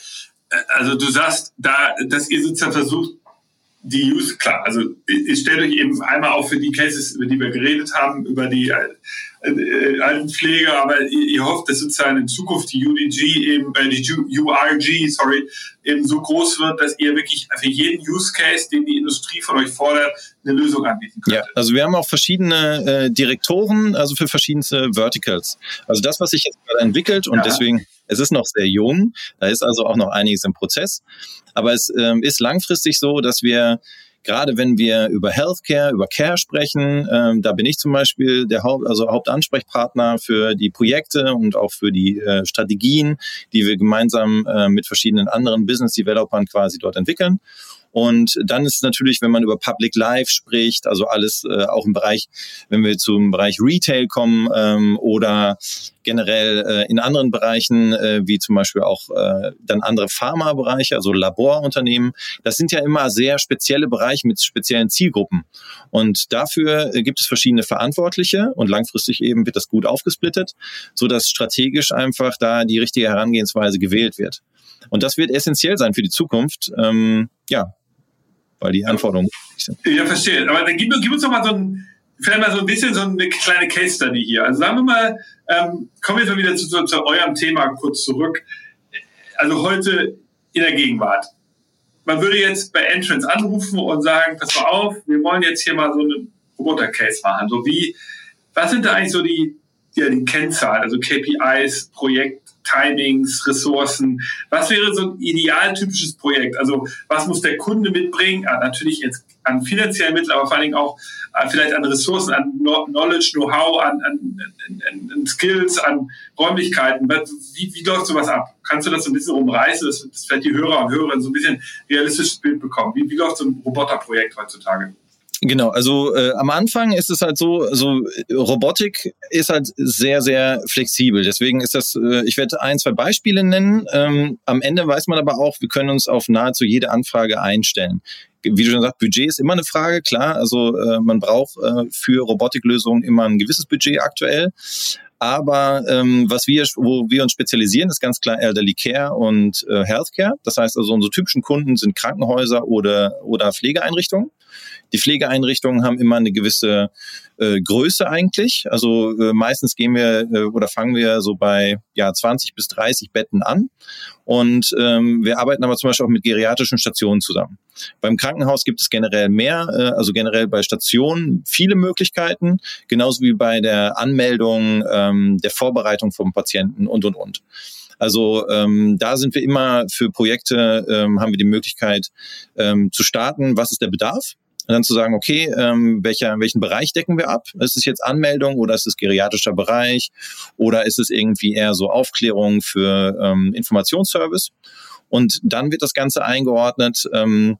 Äh, also du sagst, da, dass ihr sozusagen versucht, die Use, klar, also ich stelle euch eben einmal auf für die Cases, über die wir geredet haben, über die äh, Altenpflege, aber ihr, ihr hofft, dass sozusagen in Zukunft die UDG eben, äh, die URG, sorry, eben so groß wird, dass ihr wirklich für jeden Use Case, den die Industrie von euch fordert, eine Lösung anbieten könnt. Ja, also wir haben auch verschiedene äh, Direktoren, also für verschiedenste Verticals. Also das, was sich jetzt gerade entwickelt und ja. deswegen, es ist noch sehr jung, da ist also auch noch einiges im Prozess, aber es ähm, ist langfristig so, dass wir gerade wenn wir über Healthcare, über Care sprechen, ähm, da bin ich zum Beispiel der Haupt, also Hauptansprechpartner für die Projekte und auch für die äh, Strategien, die wir gemeinsam äh, mit verschiedenen anderen Business Developern quasi dort entwickeln. Und dann ist natürlich, wenn man über Public Life spricht, also alles äh, auch im Bereich, wenn wir zum Bereich Retail kommen ähm, oder generell äh, in anderen Bereichen, äh, wie zum Beispiel auch äh, dann andere Pharma-Bereiche, also Laborunternehmen, das sind ja immer sehr spezielle Bereiche mit speziellen Zielgruppen. Und dafür äh, gibt es verschiedene Verantwortliche und langfristig eben wird das gut aufgesplittet, so dass strategisch einfach da die richtige Herangehensweise gewählt wird. Und das wird essentiell sein für die Zukunft. Ähm, ja, weil die Anforderungen. Ja, verstehe. Aber dann gib, gib uns doch mal so ein, vielleicht mal so ein bisschen so eine kleine Case Study hier. Also sagen wir mal, ähm, kommen wir jetzt mal wieder zu, zu, zu eurem Thema kurz zurück. Also heute in der Gegenwart. Man würde jetzt bei Entrance anrufen und sagen, pass mal auf, wir wollen jetzt hier mal so eine Roboter-Case machen. So wie, was sind da eigentlich so die, ja, die Kennzahlen, also KPIs, Projekt, Timings, Ressourcen. Was wäre so ein idealtypisches Projekt? Also was muss der Kunde mitbringen? Ah, natürlich jetzt an finanziellen Mitteln, aber vor allen Dingen auch äh, vielleicht an Ressourcen, an Knowledge, Know-how, an, an, an, an, Skills, an Räumlichkeiten. Wie, wie läuft sowas ab? Kannst du das so ein bisschen umreißen, dass, dass vielleicht die Hörer und Hörerinnen so ein bisschen realistisches Bild bekommen? Wie, wie läuft so ein Roboterprojekt heutzutage? Genau, also äh, am Anfang ist es halt so, so Robotik ist halt sehr, sehr flexibel. Deswegen ist das, äh, ich werde ein, zwei Beispiele nennen. Ähm, am Ende weiß man aber auch, wir können uns auf nahezu jede Anfrage einstellen. Wie du schon sagst, Budget ist immer eine Frage, klar. Also äh, man braucht äh, für Robotiklösungen immer ein gewisses Budget aktuell. Aber ähm, was wir, wo wir uns spezialisieren, ist ganz klar Elderly Care und äh, Healthcare. Das heißt also, unsere typischen Kunden sind Krankenhäuser oder, oder Pflegeeinrichtungen Die Pflegeeinrichtungen haben immer eine gewisse äh, Größe eigentlich. Also äh, meistens gehen wir äh, oder fangen wir so bei ja 20 bis 30 Betten an. Und ähm, wir arbeiten aber zum Beispiel auch mit geriatrischen Stationen zusammen. Beim Krankenhaus gibt es generell mehr, äh, also generell bei Stationen viele Möglichkeiten, genauso wie bei der Anmeldung, ähm, der Vorbereitung vom Patienten und und und. Also ähm, da sind wir immer für Projekte, ähm, haben wir die Möglichkeit ähm, zu starten, was ist der Bedarf? Und dann zu sagen, okay, ähm, welcher, welchen Bereich decken wir ab? Ist es jetzt Anmeldung oder ist es geriatrischer Bereich oder ist es irgendwie eher so Aufklärung für ähm, Informationsservice? Und dann wird das Ganze eingeordnet. Ähm,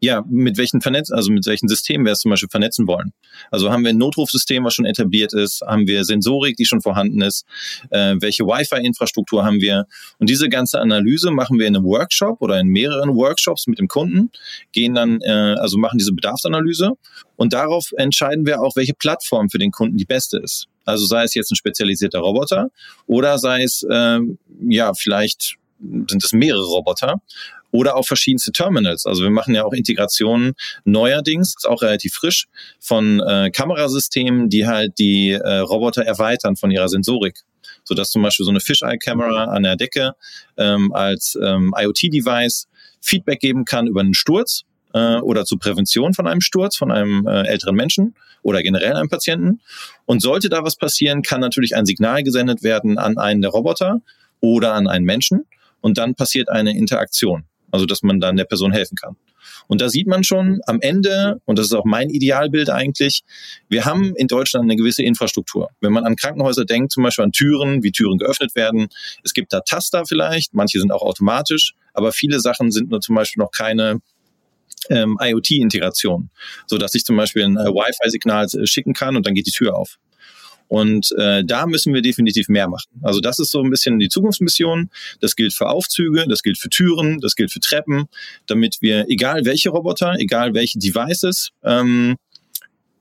ja, mit welchen Vernetz also mit welchen Systemen wir es zum Beispiel vernetzen wollen. Also haben wir ein Notrufsystem, was schon etabliert ist, haben wir Sensorik, die schon vorhanden ist, äh, welche Wi-Fi-Infrastruktur haben wir. Und diese ganze Analyse machen wir in einem Workshop oder in mehreren Workshops mit dem Kunden, gehen dann, äh, also machen diese Bedarfsanalyse und darauf entscheiden wir auch, welche Plattform für den Kunden die beste ist. Also sei es jetzt ein spezialisierter Roboter oder sei es äh, ja vielleicht sind es mehrere Roboter oder auch verschiedenste Terminals. Also wir machen ja auch Integrationen neuerdings, ist auch relativ frisch, von äh, Kamerasystemen, die halt die äh, Roboter erweitern von ihrer Sensorik so dass zum Beispiel so eine Fisheye-Kamera an der Decke ähm, als ähm, IoT-Device Feedback geben kann über einen Sturz äh, oder zur Prävention von einem Sturz von einem äh, älteren Menschen oder generell einem Patienten. Und sollte da was passieren, kann natürlich ein Signal gesendet werden an einen der Roboter oder an einen Menschen und dann passiert eine Interaktion. Also, dass man dann der Person helfen kann. Und da sieht man schon am Ende, und das ist auch mein Idealbild eigentlich, wir haben in Deutschland eine gewisse Infrastruktur. Wenn man an Krankenhäuser denkt, zum Beispiel an Türen, wie Türen geöffnet werden, es gibt da Taster vielleicht, manche sind auch automatisch, aber viele Sachen sind nur zum Beispiel noch keine ähm, IoT-Integration, so dass ich zum Beispiel ein äh, Wi-Fi-Signal äh, schicken kann und dann geht die Tür auf. Und äh, da müssen wir definitiv mehr machen. Also das ist so ein bisschen die Zukunftsmission. Das gilt für Aufzüge, das gilt für Türen, das gilt für Treppen, damit wir, egal welche Roboter, egal welche Devices, ähm,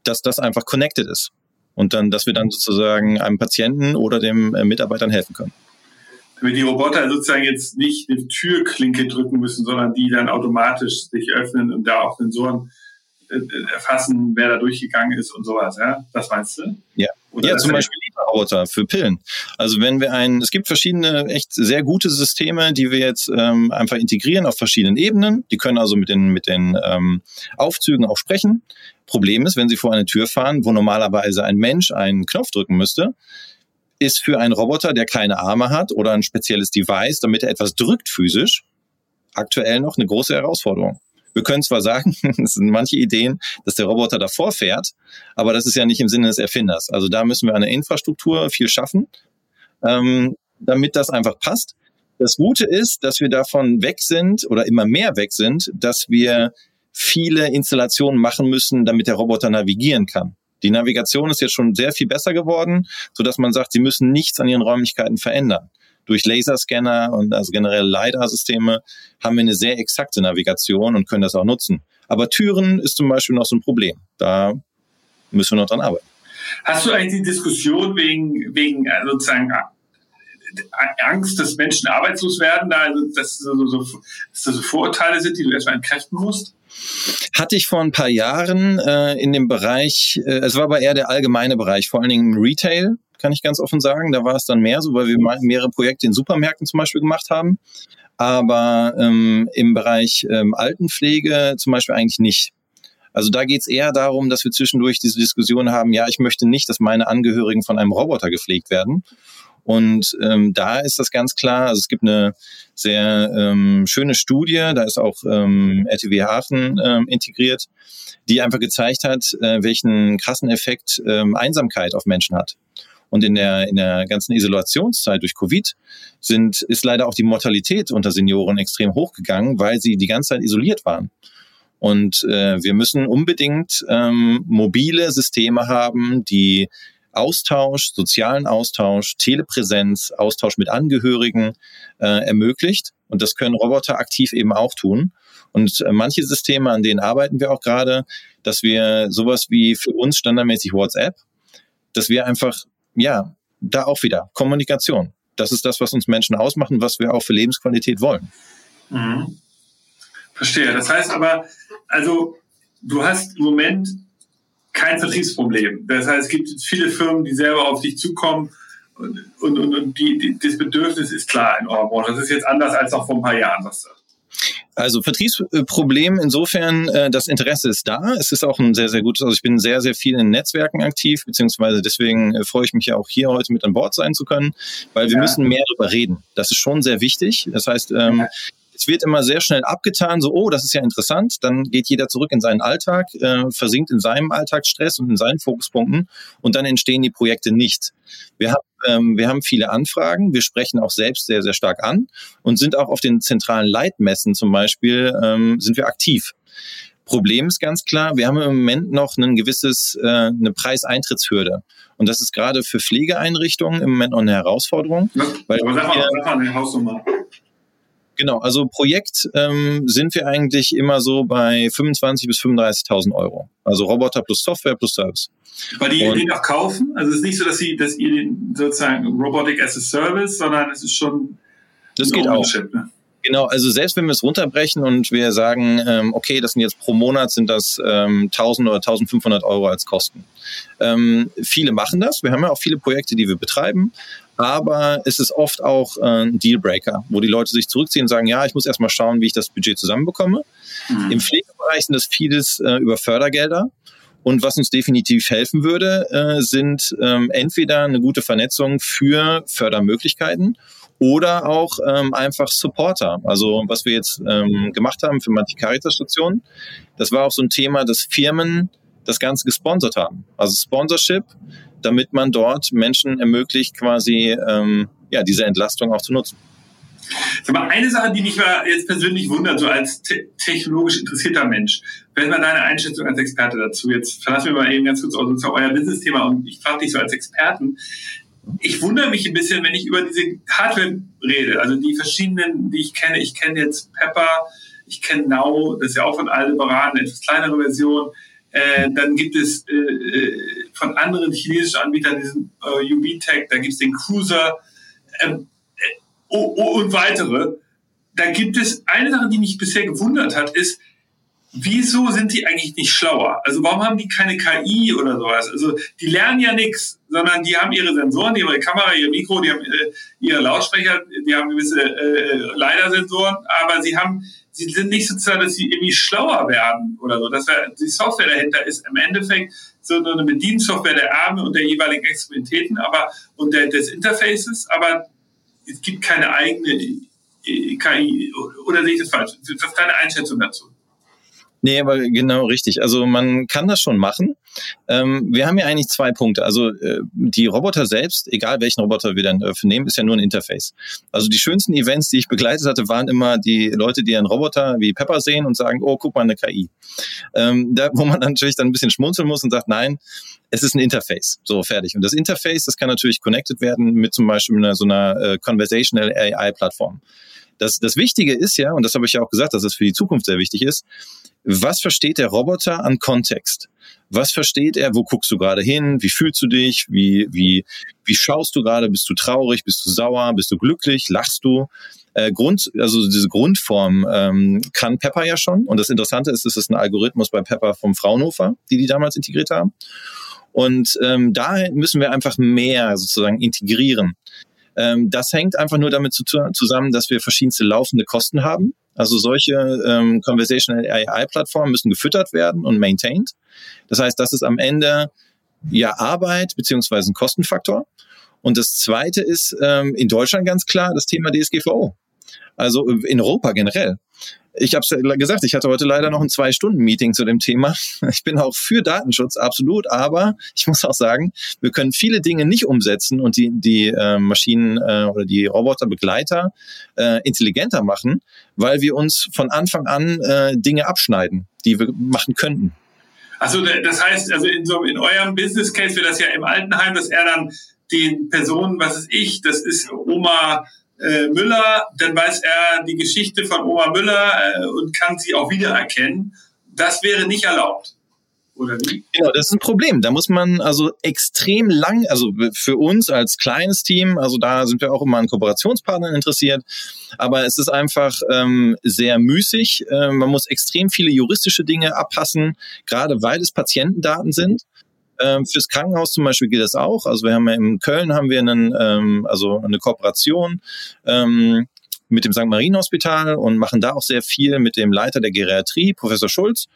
dass das einfach connected ist. Und dann, dass wir dann sozusagen einem Patienten oder dem äh, Mitarbeitern helfen können. Damit die Roboter sozusagen jetzt nicht eine Türklinke drücken müssen, sondern die dann automatisch sich öffnen und da auch Sensoren erfassen, wer da durchgegangen ist und sowas, ja? Das meinst du? Ja. Oder ja, zum Beispiel Roboter für Pillen. Also wenn wir ein, es gibt verschiedene echt sehr gute Systeme, die wir jetzt ähm, einfach integrieren auf verschiedenen Ebenen. Die können also mit den mit den ähm, Aufzügen auch sprechen. Problem ist, wenn Sie vor eine Tür fahren, wo normalerweise ein Mensch einen Knopf drücken müsste, ist für einen Roboter, der keine Arme hat oder ein spezielles Device, damit er etwas drückt physisch, aktuell noch eine große Herausforderung. Wir können zwar sagen, es sind manche Ideen, dass der Roboter davor fährt, aber das ist ja nicht im Sinne des Erfinders. Also da müssen wir an der Infrastruktur viel schaffen, ähm, damit das einfach passt. Das Gute ist, dass wir davon weg sind oder immer mehr weg sind, dass wir viele Installationen machen müssen, damit der Roboter navigieren kann. Die Navigation ist jetzt schon sehr viel besser geworden, so dass man sagt, sie müssen nichts an ihren Räumlichkeiten verändern durch Laserscanner und also generell LiDAR-Systeme haben wir eine sehr exakte Navigation und können das auch nutzen. Aber Türen ist zum Beispiel noch so ein Problem. Da müssen wir noch dran arbeiten. Hast du eigentlich die Diskussion wegen, wegen äh, sozusagen äh, Angst, dass Menschen arbeitslos werden, also, dass, so, so, dass das so Vorurteile sind, die du erstmal entkräften musst? Hatte ich vor ein paar Jahren äh, in dem Bereich, äh, es war aber eher der allgemeine Bereich, vor allen Dingen im Retail, kann ich ganz offen sagen. Da war es dann mehr so, weil wir mehrere Projekte in Supermärkten zum Beispiel gemacht haben. Aber ähm, im Bereich ähm, Altenpflege zum Beispiel eigentlich nicht. Also da geht es eher darum, dass wir zwischendurch diese Diskussion haben, ja, ich möchte nicht, dass meine Angehörigen von einem Roboter gepflegt werden. Und ähm, da ist das ganz klar. Also es gibt eine sehr ähm, schöne Studie, da ist auch ähm, RTW Aachen ähm, integriert, die einfach gezeigt hat, äh, welchen krassen Effekt ähm, Einsamkeit auf Menschen hat. Und in der, in der ganzen Isolationszeit durch Covid sind, ist leider auch die Mortalität unter Senioren extrem hochgegangen, weil sie die ganze Zeit isoliert waren. Und äh, wir müssen unbedingt ähm, mobile Systeme haben, die Austausch, sozialen Austausch, Telepräsenz, Austausch mit Angehörigen äh, ermöglicht. Und das können Roboter aktiv eben auch tun. Und äh, manche Systeme, an denen arbeiten wir auch gerade, dass wir sowas wie für uns standardmäßig WhatsApp, dass wir einfach ja, da auch wieder Kommunikation. Das ist das, was uns Menschen ausmachen, was wir auch für Lebensqualität wollen. Mhm. Verstehe. Das heißt aber, also du hast im Moment kein Vertriebsproblem. Das heißt, es gibt viele Firmen, die selber auf dich zukommen und, und, und die, die, das Bedürfnis ist klar in Branche. Das ist jetzt anders als noch vor ein paar Jahren. Was also Vertriebsproblem insofern, äh, das Interesse ist da. Es ist auch ein sehr, sehr gutes, also ich bin sehr, sehr viel in Netzwerken aktiv, beziehungsweise deswegen äh, freue ich mich ja auch hier heute mit an Bord sein zu können, weil wir ja. müssen mehr darüber reden. Das ist schon sehr wichtig. Das heißt, ähm, ja es wird immer sehr schnell abgetan, so, oh, das ist ja interessant. Dann geht jeder zurück in seinen Alltag, äh, versinkt in seinem Alltagsstress und in seinen Fokuspunkten und dann entstehen die Projekte nicht. Wir haben, ähm, wir haben viele Anfragen, wir sprechen auch selbst sehr, sehr stark an und sind auch auf den zentralen Leitmessen zum Beispiel, ähm, sind wir aktiv. Problem ist ganz klar, wir haben im Moment noch ein gewisses, äh, eine Preiseintrittshürde. Und das ist gerade für Pflegeeinrichtungen im Moment noch eine Herausforderung. Ja, weil aber sag mal, sag mal eine Hausnummer. Genau, also Projekt ähm, sind wir eigentlich immer so bei 25.000 bis 35.000 Euro. Also Roboter plus Software plus Service. Weil die und, den auch kaufen? Also es ist nicht so, dass, sie, dass ihr den sozusagen Robotic as a Service, sondern es ist schon das geht auch. Ne? Genau, also selbst wenn wir es runterbrechen und wir sagen, ähm, okay, das sind jetzt pro Monat sind das ähm, 1000 oder 1500 Euro als Kosten. Ähm, viele machen das. Wir haben ja auch viele Projekte, die wir betreiben. Aber es ist oft auch äh, ein Dealbreaker, wo die Leute sich zurückziehen und sagen, ja, ich muss erstmal schauen, wie ich das Budget zusammenbekomme. Mhm. Im Pflegebereich sind das vieles äh, über Fördergelder. Und was uns definitiv helfen würde, äh, sind ähm, entweder eine gute Vernetzung für Fördermöglichkeiten oder auch ähm, einfach Supporter. Also was wir jetzt ähm, gemacht haben für manche Caritas-Stationen, das war auch so ein Thema, dass Firmen das Ganze gesponsert haben. Also Sponsorship, damit man dort Menschen ermöglicht, quasi ähm, ja, diese Entlastung auch zu nutzen. Sag mal, eine Sache, die mich jetzt persönlich wundert, so als te technologisch interessierter Mensch, wenn man deine Einschätzung als Experte dazu, jetzt verlassen wir mal eben ganz kurz aus euer Business-Thema und ich frage dich so als Experten, ich wundere mich ein bisschen, wenn ich über diese Hardware rede, also die verschiedenen, die ich kenne. Ich kenne jetzt Pepper, ich kenne Now, das ist ja auch von Aldebaran, eine etwas kleinere Version. Äh, dann gibt es äh, äh von anderen chinesischen Anbietern diesen äh, UB-Tech, da gibt es den Cruiser ähm, äh, oh, oh, und weitere. Da gibt es eine Sache, die mich bisher gewundert hat, ist, wieso sind die eigentlich nicht schlauer? Also warum haben die keine KI oder sowas? Also die lernen ja nichts, sondern die haben ihre Sensoren, die haben ihre Kamera, ihr Mikro, die haben äh, ihre Lautsprecher, die haben gewisse äh, LiDAR-Sensoren, aber sie haben, sie sind nicht sozusagen, dass sie irgendwie schlauer werden oder so. Das wär, die Software dahinter ist im Endeffekt so eine Bediensoftware der Arme und der jeweiligen Extremitäten, aber und der, des Interfaces, aber es gibt keine eigene äh, KI. Oder sehe ich das falsch? Was ist deine Einschätzung dazu? Nee, aber genau richtig. Also man kann das schon machen. Ähm, wir haben ja eigentlich zwei Punkte. Also äh, die Roboter selbst, egal welchen Roboter wir dann äh, nehmen, ist ja nur ein Interface. Also die schönsten Events, die ich begleitet hatte, waren immer die Leute, die einen Roboter wie Pepper sehen und sagen, oh, guck mal, eine KI. Ähm, da, wo man natürlich dann ein bisschen schmunzeln muss und sagt, nein, es ist ein Interface. So, fertig. Und das Interface, das kann natürlich connected werden mit zum Beispiel einer, so einer äh, Conversational AI-Plattform. Das, das Wichtige ist ja, und das habe ich ja auch gesagt, dass es für die Zukunft sehr wichtig ist, was versteht der Roboter an Kontext? Was versteht er? Wo guckst du gerade hin? Wie fühlst du dich? Wie, wie, wie schaust du gerade? Bist du traurig? Bist du sauer? Bist du glücklich? Lachst du? Äh, Grund, also diese Grundform ähm, kann Pepper ja schon. Und das Interessante ist, es ist ein Algorithmus bei Pepper vom Fraunhofer, die die damals integriert haben. Und ähm, da müssen wir einfach mehr sozusagen integrieren. Ähm, das hängt einfach nur damit zu, zusammen, dass wir verschiedenste laufende Kosten haben. Also solche ähm, Conversational AI-Plattformen müssen gefüttert werden und maintained. Das heißt, das ist am Ende ja Arbeit beziehungsweise ein Kostenfaktor. Und das Zweite ist ähm, in Deutschland ganz klar das Thema DSGVO. Also in Europa generell. Ich habe es gesagt, ich hatte heute leider noch ein Zwei-Stunden-Meeting zu dem Thema. Ich bin auch für Datenschutz, absolut, aber ich muss auch sagen, wir können viele Dinge nicht umsetzen und die, die äh, Maschinen äh, oder die Roboterbegleiter äh, intelligenter machen, weil wir uns von Anfang an äh, Dinge abschneiden, die wir machen könnten. Also das heißt, also in, so, in eurem Business Case wäre das ja im Altenheim, dass er dann den Personen, was ist ich, das ist Oma äh, Müller, dann weiß er die Geschichte von Oma Müller äh, und kann sie auch wiedererkennen. Das wäre nicht erlaubt. Oder? Genau, das ist ein Problem. Da muss man also extrem lang, also für uns als kleines Team, also da sind wir auch immer an Kooperationspartnern interessiert, aber es ist einfach ähm, sehr müßig. Äh, man muss extrem viele juristische Dinge abpassen, gerade weil es Patientendaten sind. Ähm, fürs Krankenhaus zum Beispiel geht das auch. Also wir haben ja in Köln haben wir einen, ähm, also eine Kooperation ähm, mit dem St. Marien Hospital und machen da auch sehr viel mit dem Leiter der Geriatrie, Professor Schulz.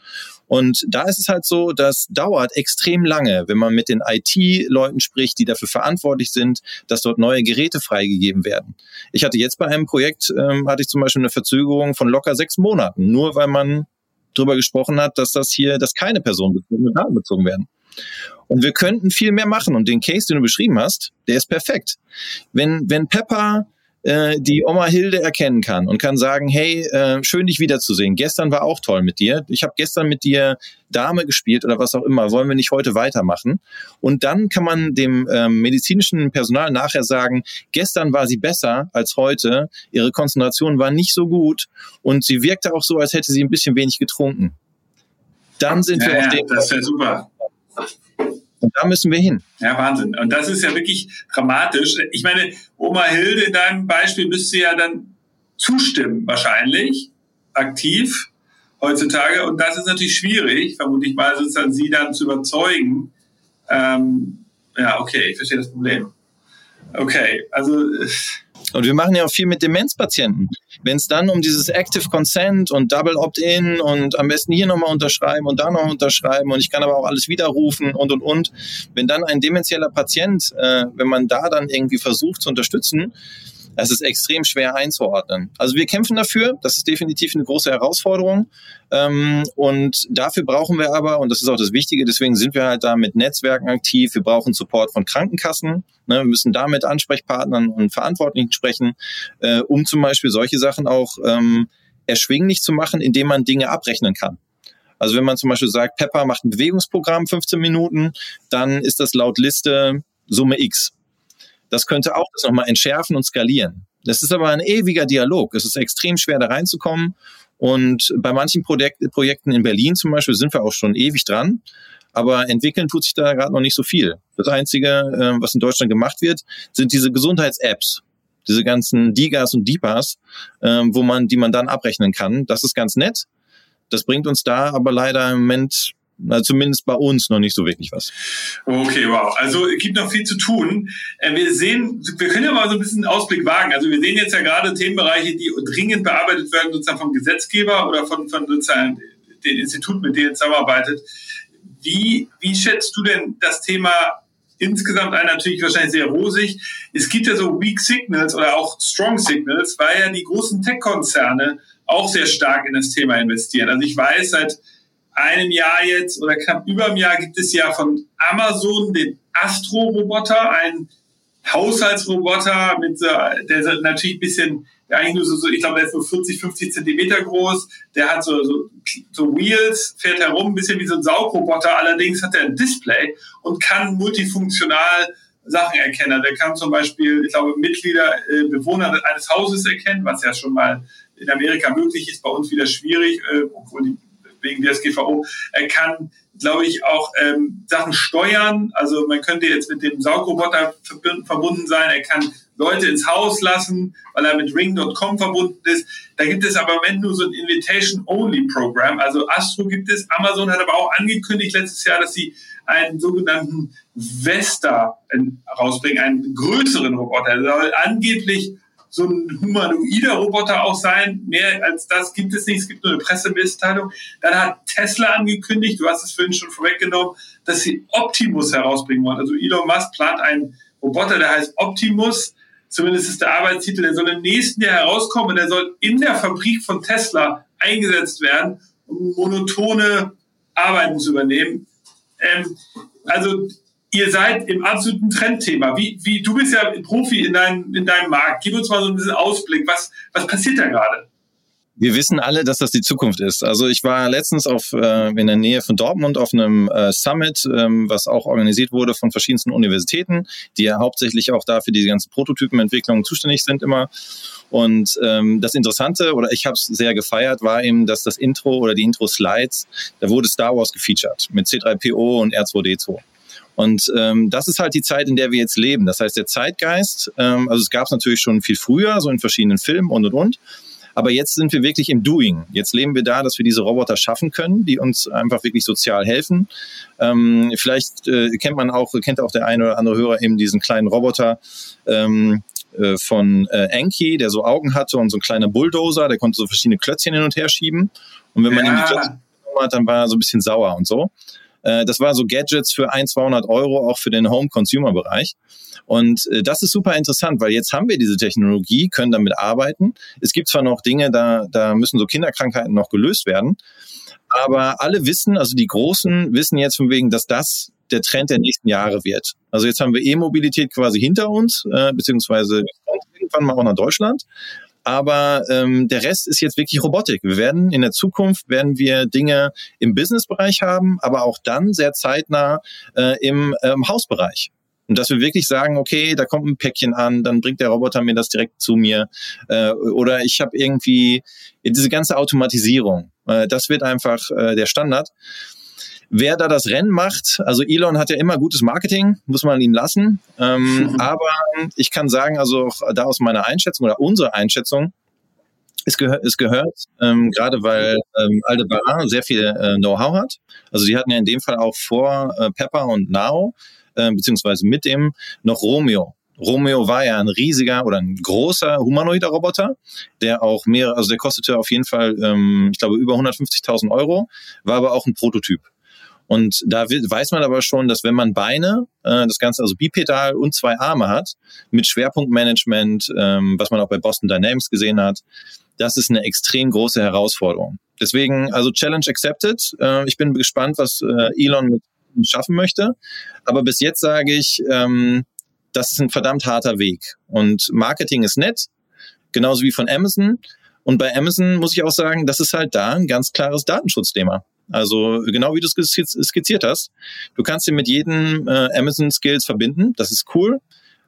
Und da ist es halt so, das dauert extrem lange, wenn man mit den IT-Leuten spricht, die dafür verantwortlich sind, dass dort neue Geräte freigegeben werden. Ich hatte jetzt bei einem Projekt, ähm, hatte ich zum Beispiel eine Verzögerung von locker sechs Monaten, nur weil man darüber gesprochen hat, dass das hier, dass keine personenbezogenen Daten bezogen werden. Und wir könnten viel mehr machen. Und den Case, den du beschrieben hast, der ist perfekt. Wenn, wenn Pepper äh, die Oma Hilde erkennen kann und kann sagen, hey, äh, schön dich wiederzusehen. Gestern war auch toll mit dir. Ich habe gestern mit dir Dame gespielt oder was auch immer. Wollen wir nicht heute weitermachen? Und dann kann man dem ähm, medizinischen Personal nachher sagen, gestern war sie besser als heute. Ihre Konzentration war nicht so gut und sie wirkte auch so, als hätte sie ein bisschen wenig getrunken. Dann sind ja, wir auf dem. Das wäre super. Und da müssen wir hin. Ja, Wahnsinn. Und das ist ja wirklich dramatisch. Ich meine, Oma Hilde in deinem Beispiel müsste ja dann zustimmen, wahrscheinlich, aktiv heutzutage. Und das ist natürlich schwierig, vermute ich mal, sozusagen sie dann zu überzeugen. Ähm, ja, okay, ich verstehe das Problem. Okay, also. Und wir machen ja auch viel mit Demenzpatienten. Wenn es dann um dieses Active Consent und Double Opt-in und am besten hier nochmal unterschreiben und da noch unterschreiben und ich kann aber auch alles widerrufen und und und, wenn dann ein demenzieller Patient, äh, wenn man da dann irgendwie versucht zu unterstützen, das ist extrem schwer einzuordnen. Also wir kämpfen dafür, das ist definitiv eine große Herausforderung. Ähm, und dafür brauchen wir aber, und das ist auch das Wichtige, deswegen sind wir halt da mit Netzwerken aktiv, wir brauchen Support von Krankenkassen, ne, wir müssen da mit Ansprechpartnern und Verantwortlichen sprechen, äh, um zum Beispiel solche Sachen auch ähm, erschwinglich zu machen, indem man Dinge abrechnen kann. Also wenn man zum Beispiel sagt, Pepper macht ein Bewegungsprogramm 15 Minuten, dann ist das laut Liste Summe X. Das könnte auch das nochmal entschärfen und skalieren. Das ist aber ein ewiger Dialog. Es ist extrem schwer, da reinzukommen. Und bei manchen Projek Projekten in Berlin zum Beispiel sind wir auch schon ewig dran. Aber entwickeln tut sich da gerade noch nicht so viel. Das Einzige, äh, was in Deutschland gemacht wird, sind diese Gesundheits-Apps. Diese ganzen DIGAs und DIPAs, äh, wo man, die man dann abrechnen kann. Das ist ganz nett. Das bringt uns da aber leider im Moment na, zumindest bei uns noch nicht so wirklich was. Okay, wow. Also es gibt noch viel zu tun. Äh, wir sehen, wir können ja mal so ein bisschen Ausblick wagen. Also wir sehen jetzt ja gerade Themenbereiche, die dringend bearbeitet werden, sozusagen vom Gesetzgeber oder von, von sozusagen den Instituten, mit denen zusammenarbeitet. Wie, wie schätzt du denn das Thema insgesamt ein natürlich wahrscheinlich sehr rosig. Es gibt ja so Weak Signals oder auch Strong Signals, weil ja die großen Tech-Konzerne auch sehr stark in das Thema investieren. Also ich weiß, seit einem Jahr jetzt oder knapp über einem Jahr gibt es ja von Amazon den Astro-Roboter, ein Haushaltsroboter mit der natürlich ein bisschen eigentlich nur so, so ich glaube, der ist nur 40, 50 Zentimeter groß. Der hat so, so, so Wheels, fährt herum, ein bisschen wie so ein Saugroboter. Allerdings hat er ein Display und kann multifunktional Sachen erkennen. Der kann zum Beispiel, ich glaube, Mitglieder, äh, Bewohner eines Hauses erkennen, was ja schon mal in Amerika möglich ist, bei uns wieder schwierig, äh, obwohl die wegen DSGVO. Er kann, glaube ich, auch ähm, Sachen steuern. Also man könnte jetzt mit dem Saugroboter verbunden sein. Er kann Leute ins Haus lassen, weil er mit Ring.com verbunden ist. Da gibt es aber im Moment nur so ein Invitation-Only-Programm. Also Astro gibt es. Amazon hat aber auch angekündigt letztes Jahr, dass sie einen sogenannten Vesta rausbringen, einen größeren Roboter. Der soll angeblich so ein humanoider Roboter auch sein. Mehr als das gibt es nicht. Es gibt nur eine Pressemitteilung. Dann hat Tesla angekündigt, du hast es vorhin schon vorweggenommen, dass sie Optimus herausbringen wollen. Also Elon Musk plant einen Roboter, der heißt Optimus. Zumindest ist der Arbeitstitel, der soll im nächsten Jahr herauskommen und der soll in der Fabrik von Tesla eingesetzt werden, um monotone Arbeiten zu übernehmen. Ähm, also ihr seid im absoluten Trendthema. Wie, wie, du bist ja Profi in, dein, in deinem Markt. Gib uns mal so ein bisschen Ausblick. Was, was passiert da gerade? wir wissen alle, dass das die Zukunft ist. Also ich war letztens auf äh, in der Nähe von Dortmund auf einem äh, Summit, ähm, was auch organisiert wurde von verschiedensten Universitäten, die ja hauptsächlich auch dafür diese ganze Prototypenentwicklung zuständig sind immer. Und ähm, das Interessante, oder ich habe es sehr gefeiert, war eben, dass das Intro oder die Intro-Slides, da wurde Star Wars gefeatured mit C3PO und R2D2. Und ähm, das ist halt die Zeit, in der wir jetzt leben. Das heißt, der Zeitgeist, ähm, also es gab es natürlich schon viel früher, so in verschiedenen Filmen und und und. Aber jetzt sind wir wirklich im Doing. Jetzt leben wir da, dass wir diese Roboter schaffen können, die uns einfach wirklich sozial helfen. Ähm, vielleicht äh, kennt man auch, kennt auch der eine oder andere Hörer eben diesen kleinen Roboter ähm, äh, von äh, Enki, der so Augen hatte und so ein kleiner Bulldozer, der konnte so verschiedene Klötzchen hin und her schieben. Und wenn man ja. ihm die Klötzchen genommen hat, dann war er so ein bisschen sauer und so. Äh, das war so Gadgets für ein, 200 Euro auch für den Home-Consumer-Bereich. Und äh, das ist super interessant, weil jetzt haben wir diese Technologie, können damit arbeiten. Es gibt zwar noch Dinge, da, da müssen so Kinderkrankheiten noch gelöst werden. Aber alle wissen, also die Großen wissen jetzt von wegen, dass das der Trend der nächsten Jahre wird. Also jetzt haben wir E-Mobilität quasi hinter uns, äh, beziehungsweise irgendwann mal auch nach Deutschland. Aber ähm, der Rest ist jetzt wirklich Robotik. Wir werden in der Zukunft werden wir Dinge im Businessbereich haben, aber auch dann sehr zeitnah äh, im ähm, Hausbereich. Und dass wir wirklich sagen, okay, da kommt ein Päckchen an, dann bringt der Roboter mir das direkt zu mir. Äh, oder ich habe irgendwie diese ganze Automatisierung. Äh, das wird einfach äh, der Standard. Wer da das Rennen macht, also Elon hat ja immer gutes Marketing, muss man ihm lassen. Ähm, mhm. Aber ich kann sagen, also auch da aus meiner Einschätzung oder unserer Einschätzung, es, gehör, es gehört, ähm, gerade weil ähm, Aldebaran sehr viel äh, Know-how hat. Also die hatten ja in dem Fall auch vor äh, Pepper und Now, äh, beziehungsweise mit dem noch Romeo. Romeo war ja ein riesiger oder ein großer humanoider Roboter, der auch mehr, also der kostete auf jeden Fall, ähm, ich glaube, über 150.000 Euro, war aber auch ein Prototyp. Und da weiß man aber schon, dass wenn man Beine, äh, das Ganze also bipedal und zwei Arme hat, mit Schwerpunktmanagement, ähm, was man auch bei Boston Dynamics gesehen hat, das ist eine extrem große Herausforderung. Deswegen, also Challenge accepted. Äh, ich bin gespannt, was äh, Elon schaffen möchte. Aber bis jetzt sage ich, ähm, das ist ein verdammt harter Weg. Und Marketing ist nett, genauso wie von Amazon. Und bei Amazon muss ich auch sagen, das ist halt da ein ganz klares Datenschutzthema. Also genau wie du es skizziert hast. Du kannst ihn mit jedem äh, Amazon Skills verbinden. Das ist cool.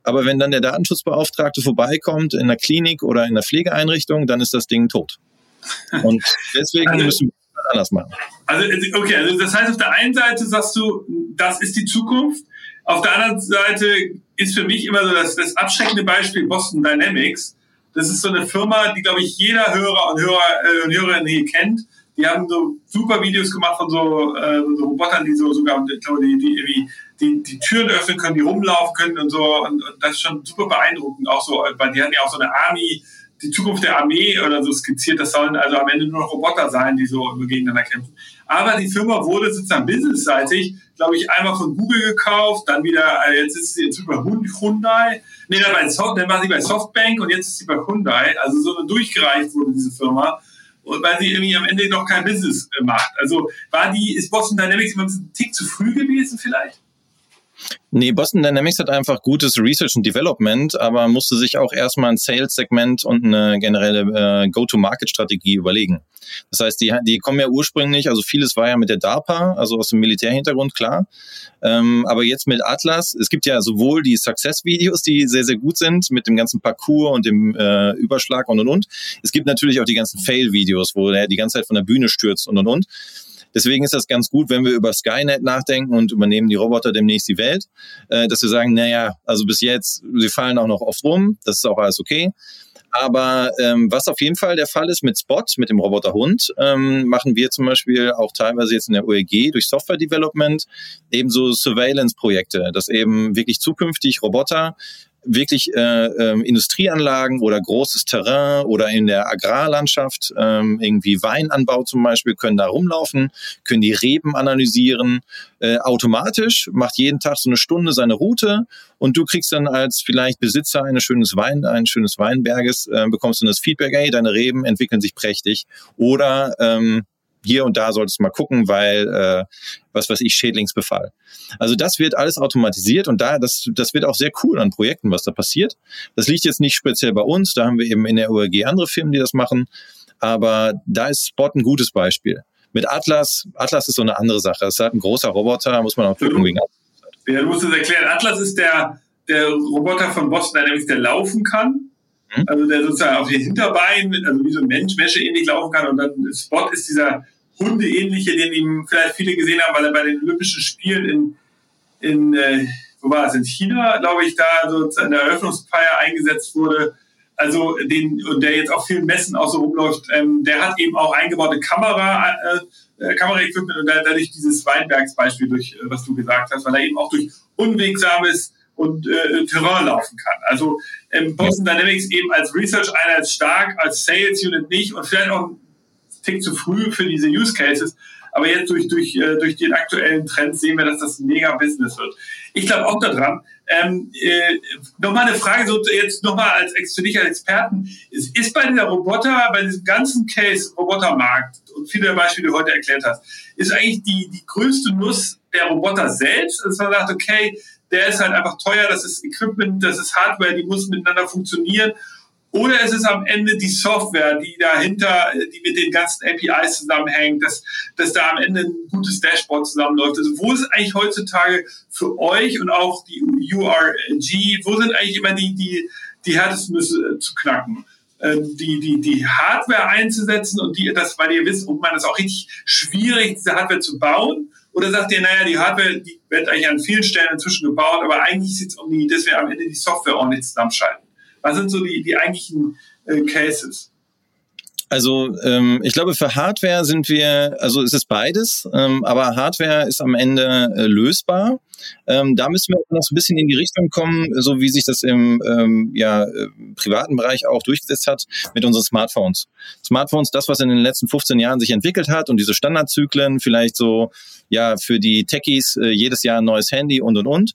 Aber wenn dann der Datenschutzbeauftragte vorbeikommt in einer Klinik oder in einer Pflegeeinrichtung, dann ist das Ding tot. Und deswegen also, müssen wir das anders machen. Also, okay, also das heißt, auf der einen Seite sagst du, das ist die Zukunft. Auf der anderen Seite ist für mich immer so das, das abschreckende Beispiel Boston Dynamics. Das ist so eine Firma, die, glaube ich, jeder Hörer und Hörer äh, und Hörerin hier kennt die haben so super Videos gemacht von so, äh, so Robotern, die so sogar ich glaube, die, die, die, die Türen öffnen können, die rumlaufen können und so. Und, und das ist schon super beeindruckend. Auch so, weil die hatten ja auch so eine Army, die Zukunft der Armee oder so skizziert. Das sollen also am Ende nur noch Roboter sein, die so gegeneinander kämpfen. Aber die Firma wurde sozusagen businessseitig, glaube ich, einmal von Google gekauft, dann wieder, äh, jetzt ist sie jetzt über Hyundai. Nee, dann, dann war sie bei Softbank und jetzt ist sie bei Hyundai. Also so durchgereicht wurde diese Firma weil sie irgendwie am Ende noch kein Business äh, macht. Also war die, ist Boston Dynamics immer ein Tick zu früh gewesen vielleicht? Nee, Boston Dynamics hat einfach gutes Research und Development, aber musste sich auch erstmal ein Sales-Segment und eine generelle äh, Go-to-Market-Strategie überlegen. Das heißt, die, die kommen ja ursprünglich, also vieles war ja mit der DARPA, also aus dem Militärhintergrund, klar. Ähm, aber jetzt mit Atlas, es gibt ja sowohl die Success-Videos, die sehr, sehr gut sind, mit dem ganzen Parcours und dem äh, Überschlag und und und. Es gibt natürlich auch die ganzen Fail-Videos, wo der die ganze Zeit von der Bühne stürzt und und und. Deswegen ist das ganz gut, wenn wir über Skynet nachdenken und übernehmen die Roboter demnächst die Welt, äh, dass wir sagen, naja, also bis jetzt, sie fallen auch noch oft rum, das ist auch alles okay. Aber ähm, was auf jeden Fall der Fall ist mit Spot, mit dem Roboterhund, ähm, machen wir zum Beispiel auch teilweise jetzt in der OEG durch Software Development ebenso Surveillance-Projekte, dass eben wirklich zukünftig Roboter wirklich äh, äh, Industrieanlagen oder großes Terrain oder in der Agrarlandschaft, ähm, irgendwie Weinanbau zum Beispiel, können da rumlaufen, können die Reben analysieren, äh, automatisch, macht jeden Tag so eine Stunde seine Route und du kriegst dann als vielleicht Besitzer eines schönes Wein, eines schönes Weinberges, äh, bekommst du das Feedback, ey, deine Reben entwickeln sich prächtig oder ähm, hier und da solltest du mal gucken, weil äh, was weiß ich, Schädlingsbefall. Also das wird alles automatisiert und da, das, das wird auch sehr cool an Projekten, was da passiert. Das liegt jetzt nicht speziell bei uns, da haben wir eben in der ORG andere Firmen, die das machen. Aber da ist Spot ein gutes Beispiel. Mit Atlas, Atlas ist so eine andere Sache. Es ist halt ein großer Roboter, muss man auch gucken wegen Atlas. Ja, du musst es erklären. Atlas ist der, der Roboter von Boston Dynamics, der laufen kann. Mhm. Also der sozusagen auf den Hinterbeinen, also wie so ein Mensch, Wäsche ähnlich laufen kann. Und dann Spot ist dieser Hundeähnliche, den ihm vielleicht viele gesehen haben, weil er bei den Olympischen Spielen in, in äh, wo war es, in China, glaube ich, da so in der Eröffnungsfeier eingesetzt wurde. Also den, und der jetzt auf vielen Messen auch so rumläuft, ähm, der hat eben auch eingebaute Kamera, äh, äh Kameraequipment und dadurch dieses Weinbergsbeispiel, durch, äh, was du gesagt hast, weil er eben auch durch unwegsames und äh, Terrain laufen kann. Also ähm, Boston Dynamics eben als Research-Einheit stark, als Sales-Unit nicht und vielleicht auch ein Tick zu früh für diese Use Cases. Aber jetzt durch, durch, äh, durch den aktuellen Trend sehen wir, dass das ein mega Business wird. Ich glaube auch daran. Ähm, äh, nochmal eine Frage, so jetzt nochmal als für dich als Experten. Ist, ist bei der Roboter, bei diesem ganzen Case Robotermarkt und viele Beispiele, die du heute erklärt hast, ist eigentlich die, die größte Nuss der Roboter selbst, dass man sagt, okay, der ist halt einfach teuer, das ist Equipment, das ist Hardware, die muss miteinander funktionieren. Oder ist es am Ende die Software, die dahinter, die mit den ganzen APIs zusammenhängt, dass, dass da am Ende ein gutes Dashboard zusammenläuft. Also wo ist eigentlich heutzutage für euch und auch die URG, wo sind eigentlich immer die, die, die härtesten Nüsse zu knacken? Ähm, die, die, die Hardware einzusetzen und die, das, weil ihr wisst, und man ist auch richtig schwierig, diese Hardware zu bauen oder sagt ihr, naja, die Hardware, die wird eigentlich an vielen Stellen inzwischen gebaut, aber eigentlich sieht es um die, dass wir am Ende die Software ordentlich zusammenschalten. Was sind so die, die eigentlichen äh, Cases? Also ähm, ich glaube, für Hardware sind wir, also es ist beides, ähm, aber Hardware ist am Ende äh, lösbar. Ähm, da müssen wir noch so ein bisschen in die Richtung kommen, so wie sich das im ähm, ja, äh, privaten Bereich auch durchgesetzt hat mit unseren Smartphones. Smartphones, das, was in den letzten 15 Jahren sich entwickelt hat und diese Standardzyklen, vielleicht so ja für die Techies äh, jedes Jahr ein neues Handy und und und.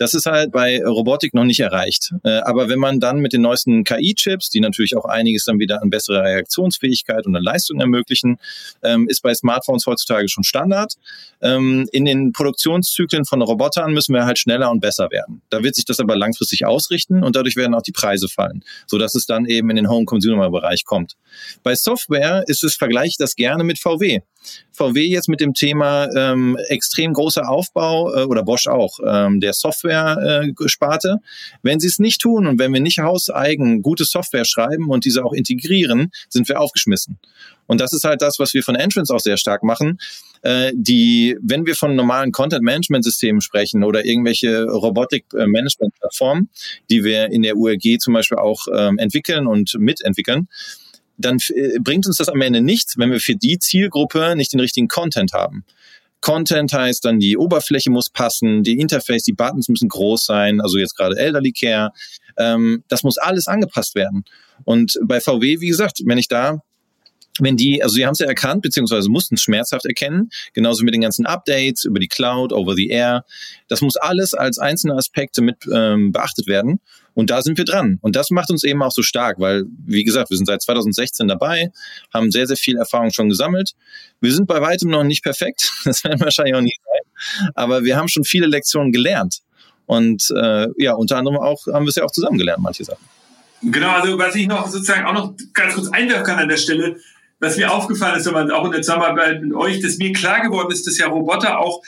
Das ist halt bei Robotik noch nicht erreicht. Äh, aber wenn man dann mit den neuesten KI-Chips, die natürlich auch einiges dann wieder an bessere Reaktionsfähigkeit und an Leistung ermöglichen, ähm, ist bei Smartphones heutzutage schon Standard. Ähm, in den Produktionszyklen von Robotern müssen wir halt schneller und besser werden. Da wird sich das aber langfristig ausrichten und dadurch werden auch die Preise fallen, sodass es dann eben in den Home-Consumer-Bereich kommt. Bei Software ist es, vergleiche ich das gerne mit VW. VW jetzt mit dem Thema ähm, extrem großer Aufbau äh, oder Bosch auch ähm, der Software-Sparte. Wenn sie es nicht tun und wenn wir nicht hauseigen gute Software schreiben und diese auch integrieren, sind wir aufgeschmissen. Und das ist halt das, was wir von Entrance auch sehr stark machen. Äh, die, wenn wir von normalen Content-Management-Systemen sprechen oder irgendwelche Robotik-Management-Plattformen, die wir in der URG zum Beispiel auch ähm, entwickeln und mitentwickeln, dann äh, bringt uns das am Ende nichts, wenn wir für die Zielgruppe nicht den richtigen Content haben. Content heißt dann, die Oberfläche muss passen, die Interface, die Buttons müssen groß sein, also jetzt gerade Elderly Care. Ähm, das muss alles angepasst werden. Und bei VW, wie gesagt, wenn ich da wenn die, also sie haben es ja erkannt, beziehungsweise mussten es schmerzhaft erkennen, genauso mit den ganzen Updates über die Cloud, over the air. Das muss alles als einzelne Aspekte mit ähm, beachtet werden. Und da sind wir dran. Und das macht uns eben auch so stark, weil, wie gesagt, wir sind seit 2016 dabei, haben sehr, sehr viel Erfahrung schon gesammelt. Wir sind bei weitem noch nicht perfekt. Das werden wir wahrscheinlich auch nie sein. Aber wir haben schon viele Lektionen gelernt. Und äh, ja, unter anderem auch haben wir es ja auch zusammen gelernt, manche Sachen. Genau, also was ich noch sozusagen auch noch ganz kurz einwerfen kann an der Stelle, was mir aufgefallen ist, aber auch in der Zusammenarbeit mit euch, dass mir klar geworden ist, dass ja Roboter auch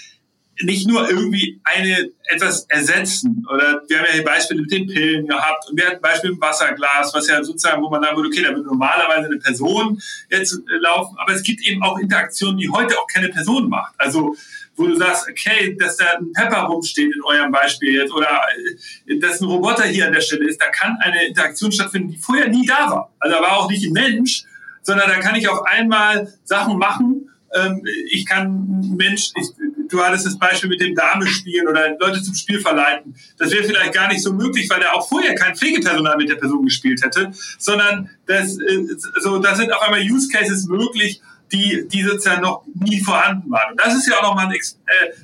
nicht nur irgendwie eine etwas ersetzen oder wir haben ja hier Beispiele mit den Pillen gehabt und wir hatten Beispiele mit dem Wasserglas, was ja sozusagen, wo man sagen würde, okay, da würde normalerweise eine Person jetzt äh, laufen, aber es gibt eben auch Interaktionen, die heute auch keine Person macht. Also wo du sagst, okay, dass da ein Pepper rumsteht in eurem Beispiel jetzt oder äh, dass ein Roboter hier an der Stelle ist, da kann eine Interaktion stattfinden, die vorher nie da war. Also da war auch nicht ein Mensch, sondern da kann ich auf einmal Sachen machen. Ähm, ich kann Mensch, ich, du hattest das Beispiel mit dem Dame spielen oder Leute zum Spiel verleiten. Das wäre vielleicht gar nicht so möglich, weil er auch vorher kein Pflegepersonal mit der Person gespielt hätte, sondern das, äh, so, da sind auf einmal Use Cases möglich, die, die sozusagen noch nie vorhanden waren. Und das ist ja auch nochmal, äh,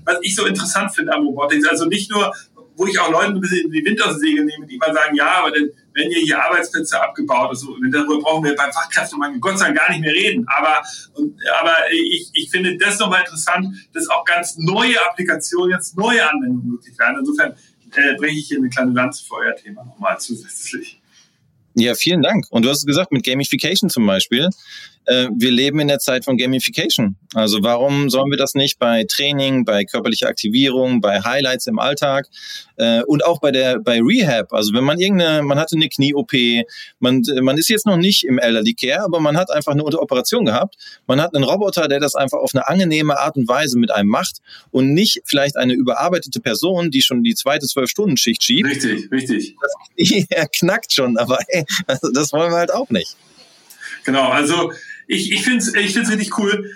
was ich so interessant finde am Robotics. Also nicht nur, wo ich auch Leuten ein bisschen die Wind aus den Segeln nehme, die immer sagen, ja, aber denn, wenn ihr hier Arbeitsplätze abgebaut ist, darüber brauchen wir beim Fachkräftemangel Gott sei Dank gar nicht mehr reden. Aber, und, aber ich, ich finde das nochmal interessant, dass auch ganz neue Applikationen, jetzt neue Anwendungen möglich werden. Insofern äh, bringe ich hier eine kleine Lanze für euer Thema nochmal zusätzlich. Ja, vielen Dank. Und du hast gesagt, mit Gamification zum Beispiel, äh, wir leben in der Zeit von Gamification. Also warum sollen wir das nicht bei Training, bei körperlicher Aktivierung, bei Highlights im Alltag äh, und auch bei der bei Rehab? Also wenn man irgendeine, man hatte eine Knie-OP, man, man ist jetzt noch nicht im Elderly Care, aber man hat einfach eine Operation gehabt. Man hat einen Roboter, der das einfach auf eine angenehme Art und Weise mit einem macht und nicht vielleicht eine überarbeitete Person, die schon die zweite Zwölf-Stunden-Schicht schiebt. Richtig, richtig. Das, er knackt schon, aber ey, also das wollen wir halt auch nicht. Genau, also ich, ich finde es ich find's richtig cool.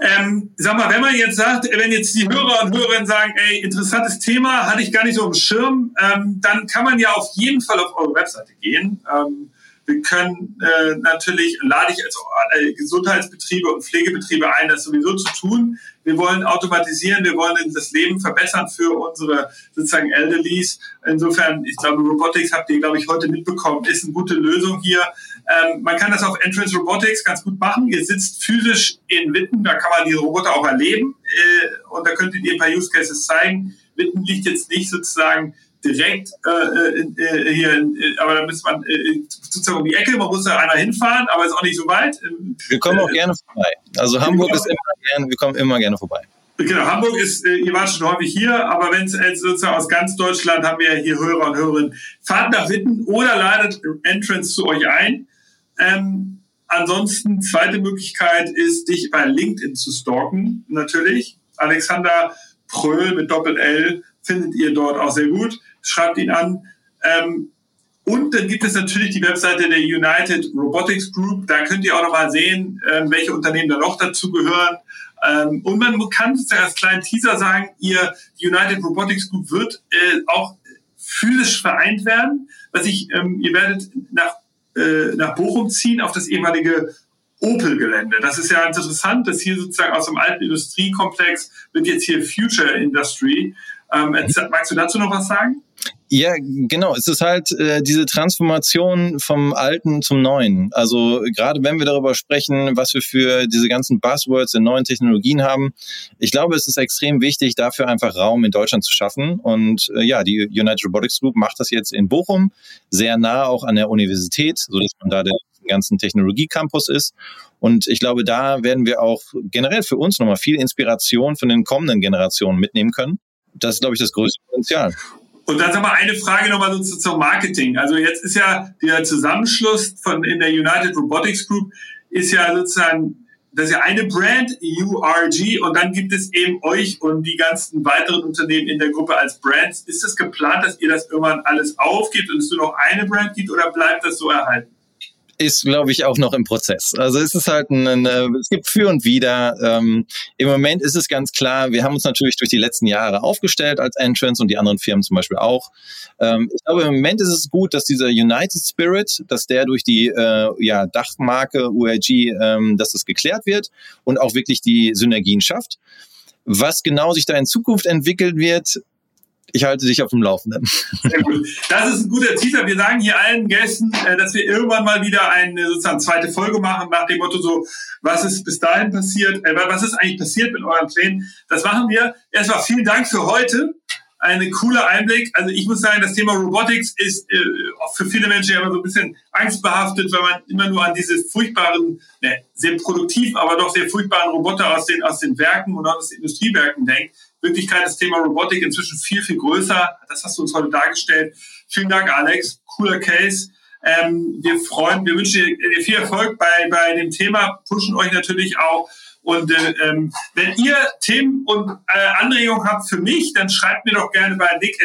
Ähm, sag mal, wenn man jetzt sagt, wenn jetzt die Hörer und Hörerinnen sagen, ey, interessantes Thema, hatte ich gar nicht so im Schirm, ähm, dann kann man ja auf jeden Fall auf eure Webseite gehen. Ähm, wir können äh, natürlich, lade ich also alle Gesundheitsbetriebe und Pflegebetriebe ein, das sowieso zu tun. Wir wollen automatisieren, wir wollen das Leben verbessern für unsere sozusagen Elderlies. Insofern, ich glaube, Robotics habt ihr, glaube ich, heute mitbekommen, ist eine gute Lösung hier. Ähm, man kann das auf Entrance Robotics ganz gut machen. Ihr sitzt physisch in Witten, da kann man die Roboter auch erleben äh, und da könntet ihr ein paar Use Cases zeigen. Witten liegt jetzt nicht sozusagen direkt äh, äh, hier, äh, aber da müsste man äh, sozusagen um die Ecke, man muss da einer hinfahren, aber ist auch nicht so weit. Wir kommen auch äh, gerne vorbei. Also Hamburg ist immer gerne, wir kommen immer gerne vorbei. Genau, Hamburg ist, äh, ihr wart schon häufig hier, aber wenn es sozusagen aus ganz Deutschland haben wir hier Hörer und Hörerinnen, fahrt nach Witten oder ladet Entrance zu euch ein. Ähm, ansonsten, zweite Möglichkeit ist, dich bei LinkedIn zu stalken, natürlich. Alexander Pröhl mit Doppel-L findet ihr dort auch sehr gut schreibt ihn an. Ähm, und dann gibt es natürlich die Webseite der United Robotics Group. Da könnt ihr auch nochmal sehen, äh, welche Unternehmen da noch dazu gehören. Ähm, und man kann sozusagen als kleinen Teaser sagen, ihr United Robotics Group wird äh, auch physisch vereint werden. Was ich, ähm, ihr werdet nach, äh, nach Bochum ziehen auf das ehemalige Opel-Gelände. Das ist ja ganz interessant, dass hier sozusagen aus dem alten Industriekomplex wird jetzt hier Future Industry. Ähm, magst du dazu noch was sagen? Ja, genau. Es ist halt äh, diese Transformation vom Alten zum Neuen. Also gerade wenn wir darüber sprechen, was wir für diese ganzen Buzzwords in neuen Technologien haben, ich glaube, es ist extrem wichtig, dafür einfach Raum in Deutschland zu schaffen. Und äh, ja, die United Robotics Group macht das jetzt in Bochum, sehr nah auch an der Universität, so dass man da der ganzen Technologiecampus ist. Und ich glaube, da werden wir auch generell für uns nochmal viel Inspiration von den kommenden Generationen mitnehmen können. Das ist, glaube ich, das größte Potenzial. Und dann sag mal eine Frage nochmal so zum Marketing. Also jetzt ist ja der Zusammenschluss von in der United Robotics Group ist ja sozusagen das ist ja eine Brand, URG, und dann gibt es eben euch und die ganzen weiteren Unternehmen in der Gruppe als Brands. Ist es geplant, dass ihr das irgendwann alles aufgibt und es nur noch eine Brand gibt oder bleibt das so erhalten? Ist, glaube ich, auch noch im Prozess. Also es ist halt ein, ein es gibt für und wider. Ähm, Im Moment ist es ganz klar, wir haben uns natürlich durch die letzten Jahre aufgestellt als Entrance und die anderen Firmen zum Beispiel auch. Ähm, ich glaube, im Moment ist es gut, dass dieser United Spirit, dass der durch die äh, ja, Dachmarke URG, ähm, dass das geklärt wird und auch wirklich die Synergien schafft. Was genau sich da in Zukunft entwickeln wird, ich halte dich auf dem Laufenden. Sehr gut. Das ist ein guter Teaser. Wir sagen hier allen Gästen, äh, dass wir irgendwann mal wieder eine sozusagen zweite Folge machen nach dem Motto so, was ist bis dahin passiert, äh, was ist eigentlich passiert mit euren Plänen? Das machen wir. Erstmal vielen Dank für heute. Ein cooler Einblick. Also ich muss sagen, das Thema Robotics ist äh, für viele Menschen ja immer so ein bisschen angstbehaftet, weil man immer nur an diese furchtbaren, ne, sehr produktiv, aber doch sehr furchtbaren Roboter aus den, aus den Werken und aus den Industriewerken denkt. Wirklichkeit das Thema Robotik inzwischen viel, viel größer. Das hast du uns heute dargestellt. Vielen Dank, Alex. Cooler Case. Ähm, wir freuen, wir wünschen dir viel Erfolg bei, bei dem Thema, pushen euch natürlich auch. Und äh, ähm, wenn ihr Themen und äh, Anregungen habt für mich, dann schreibt mir doch gerne bei nick.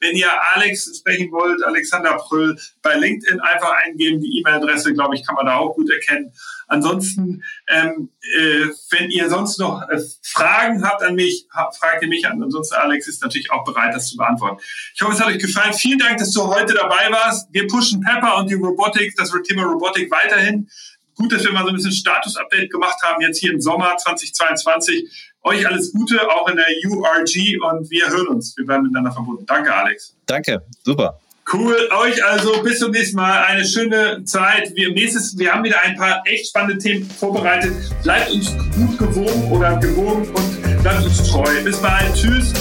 Wenn ihr Alex sprechen wollt, Alexander Pröll, bei LinkedIn einfach eingeben. Die E-Mail-Adresse, glaube ich, kann man da auch gut erkennen. Ansonsten, ähm, äh, wenn ihr sonst noch äh, Fragen habt an mich, ha, fragt ihr mich an. Ansonsten, Alex ist natürlich auch bereit, das zu beantworten. Ich hoffe, es hat euch gefallen. Vielen Dank, dass du heute dabei warst. Wir pushen Pepper und die Robotik, das Thema Robotik weiterhin. Gut, dass wir mal so ein bisschen Status-Update gemacht haben, jetzt hier im Sommer 2022. Euch alles Gute, auch in der URG und wir hören uns. Wir bleiben miteinander verbunden. Danke, Alex. Danke, super. Cool, euch also bis zum nächsten Mal. Eine schöne Zeit. Wir, nächstes, wir haben wieder ein paar echt spannende Themen vorbereitet. Bleibt uns gut gewogen oder gewogen und bleibt uns treu. Bis bald. Tschüss.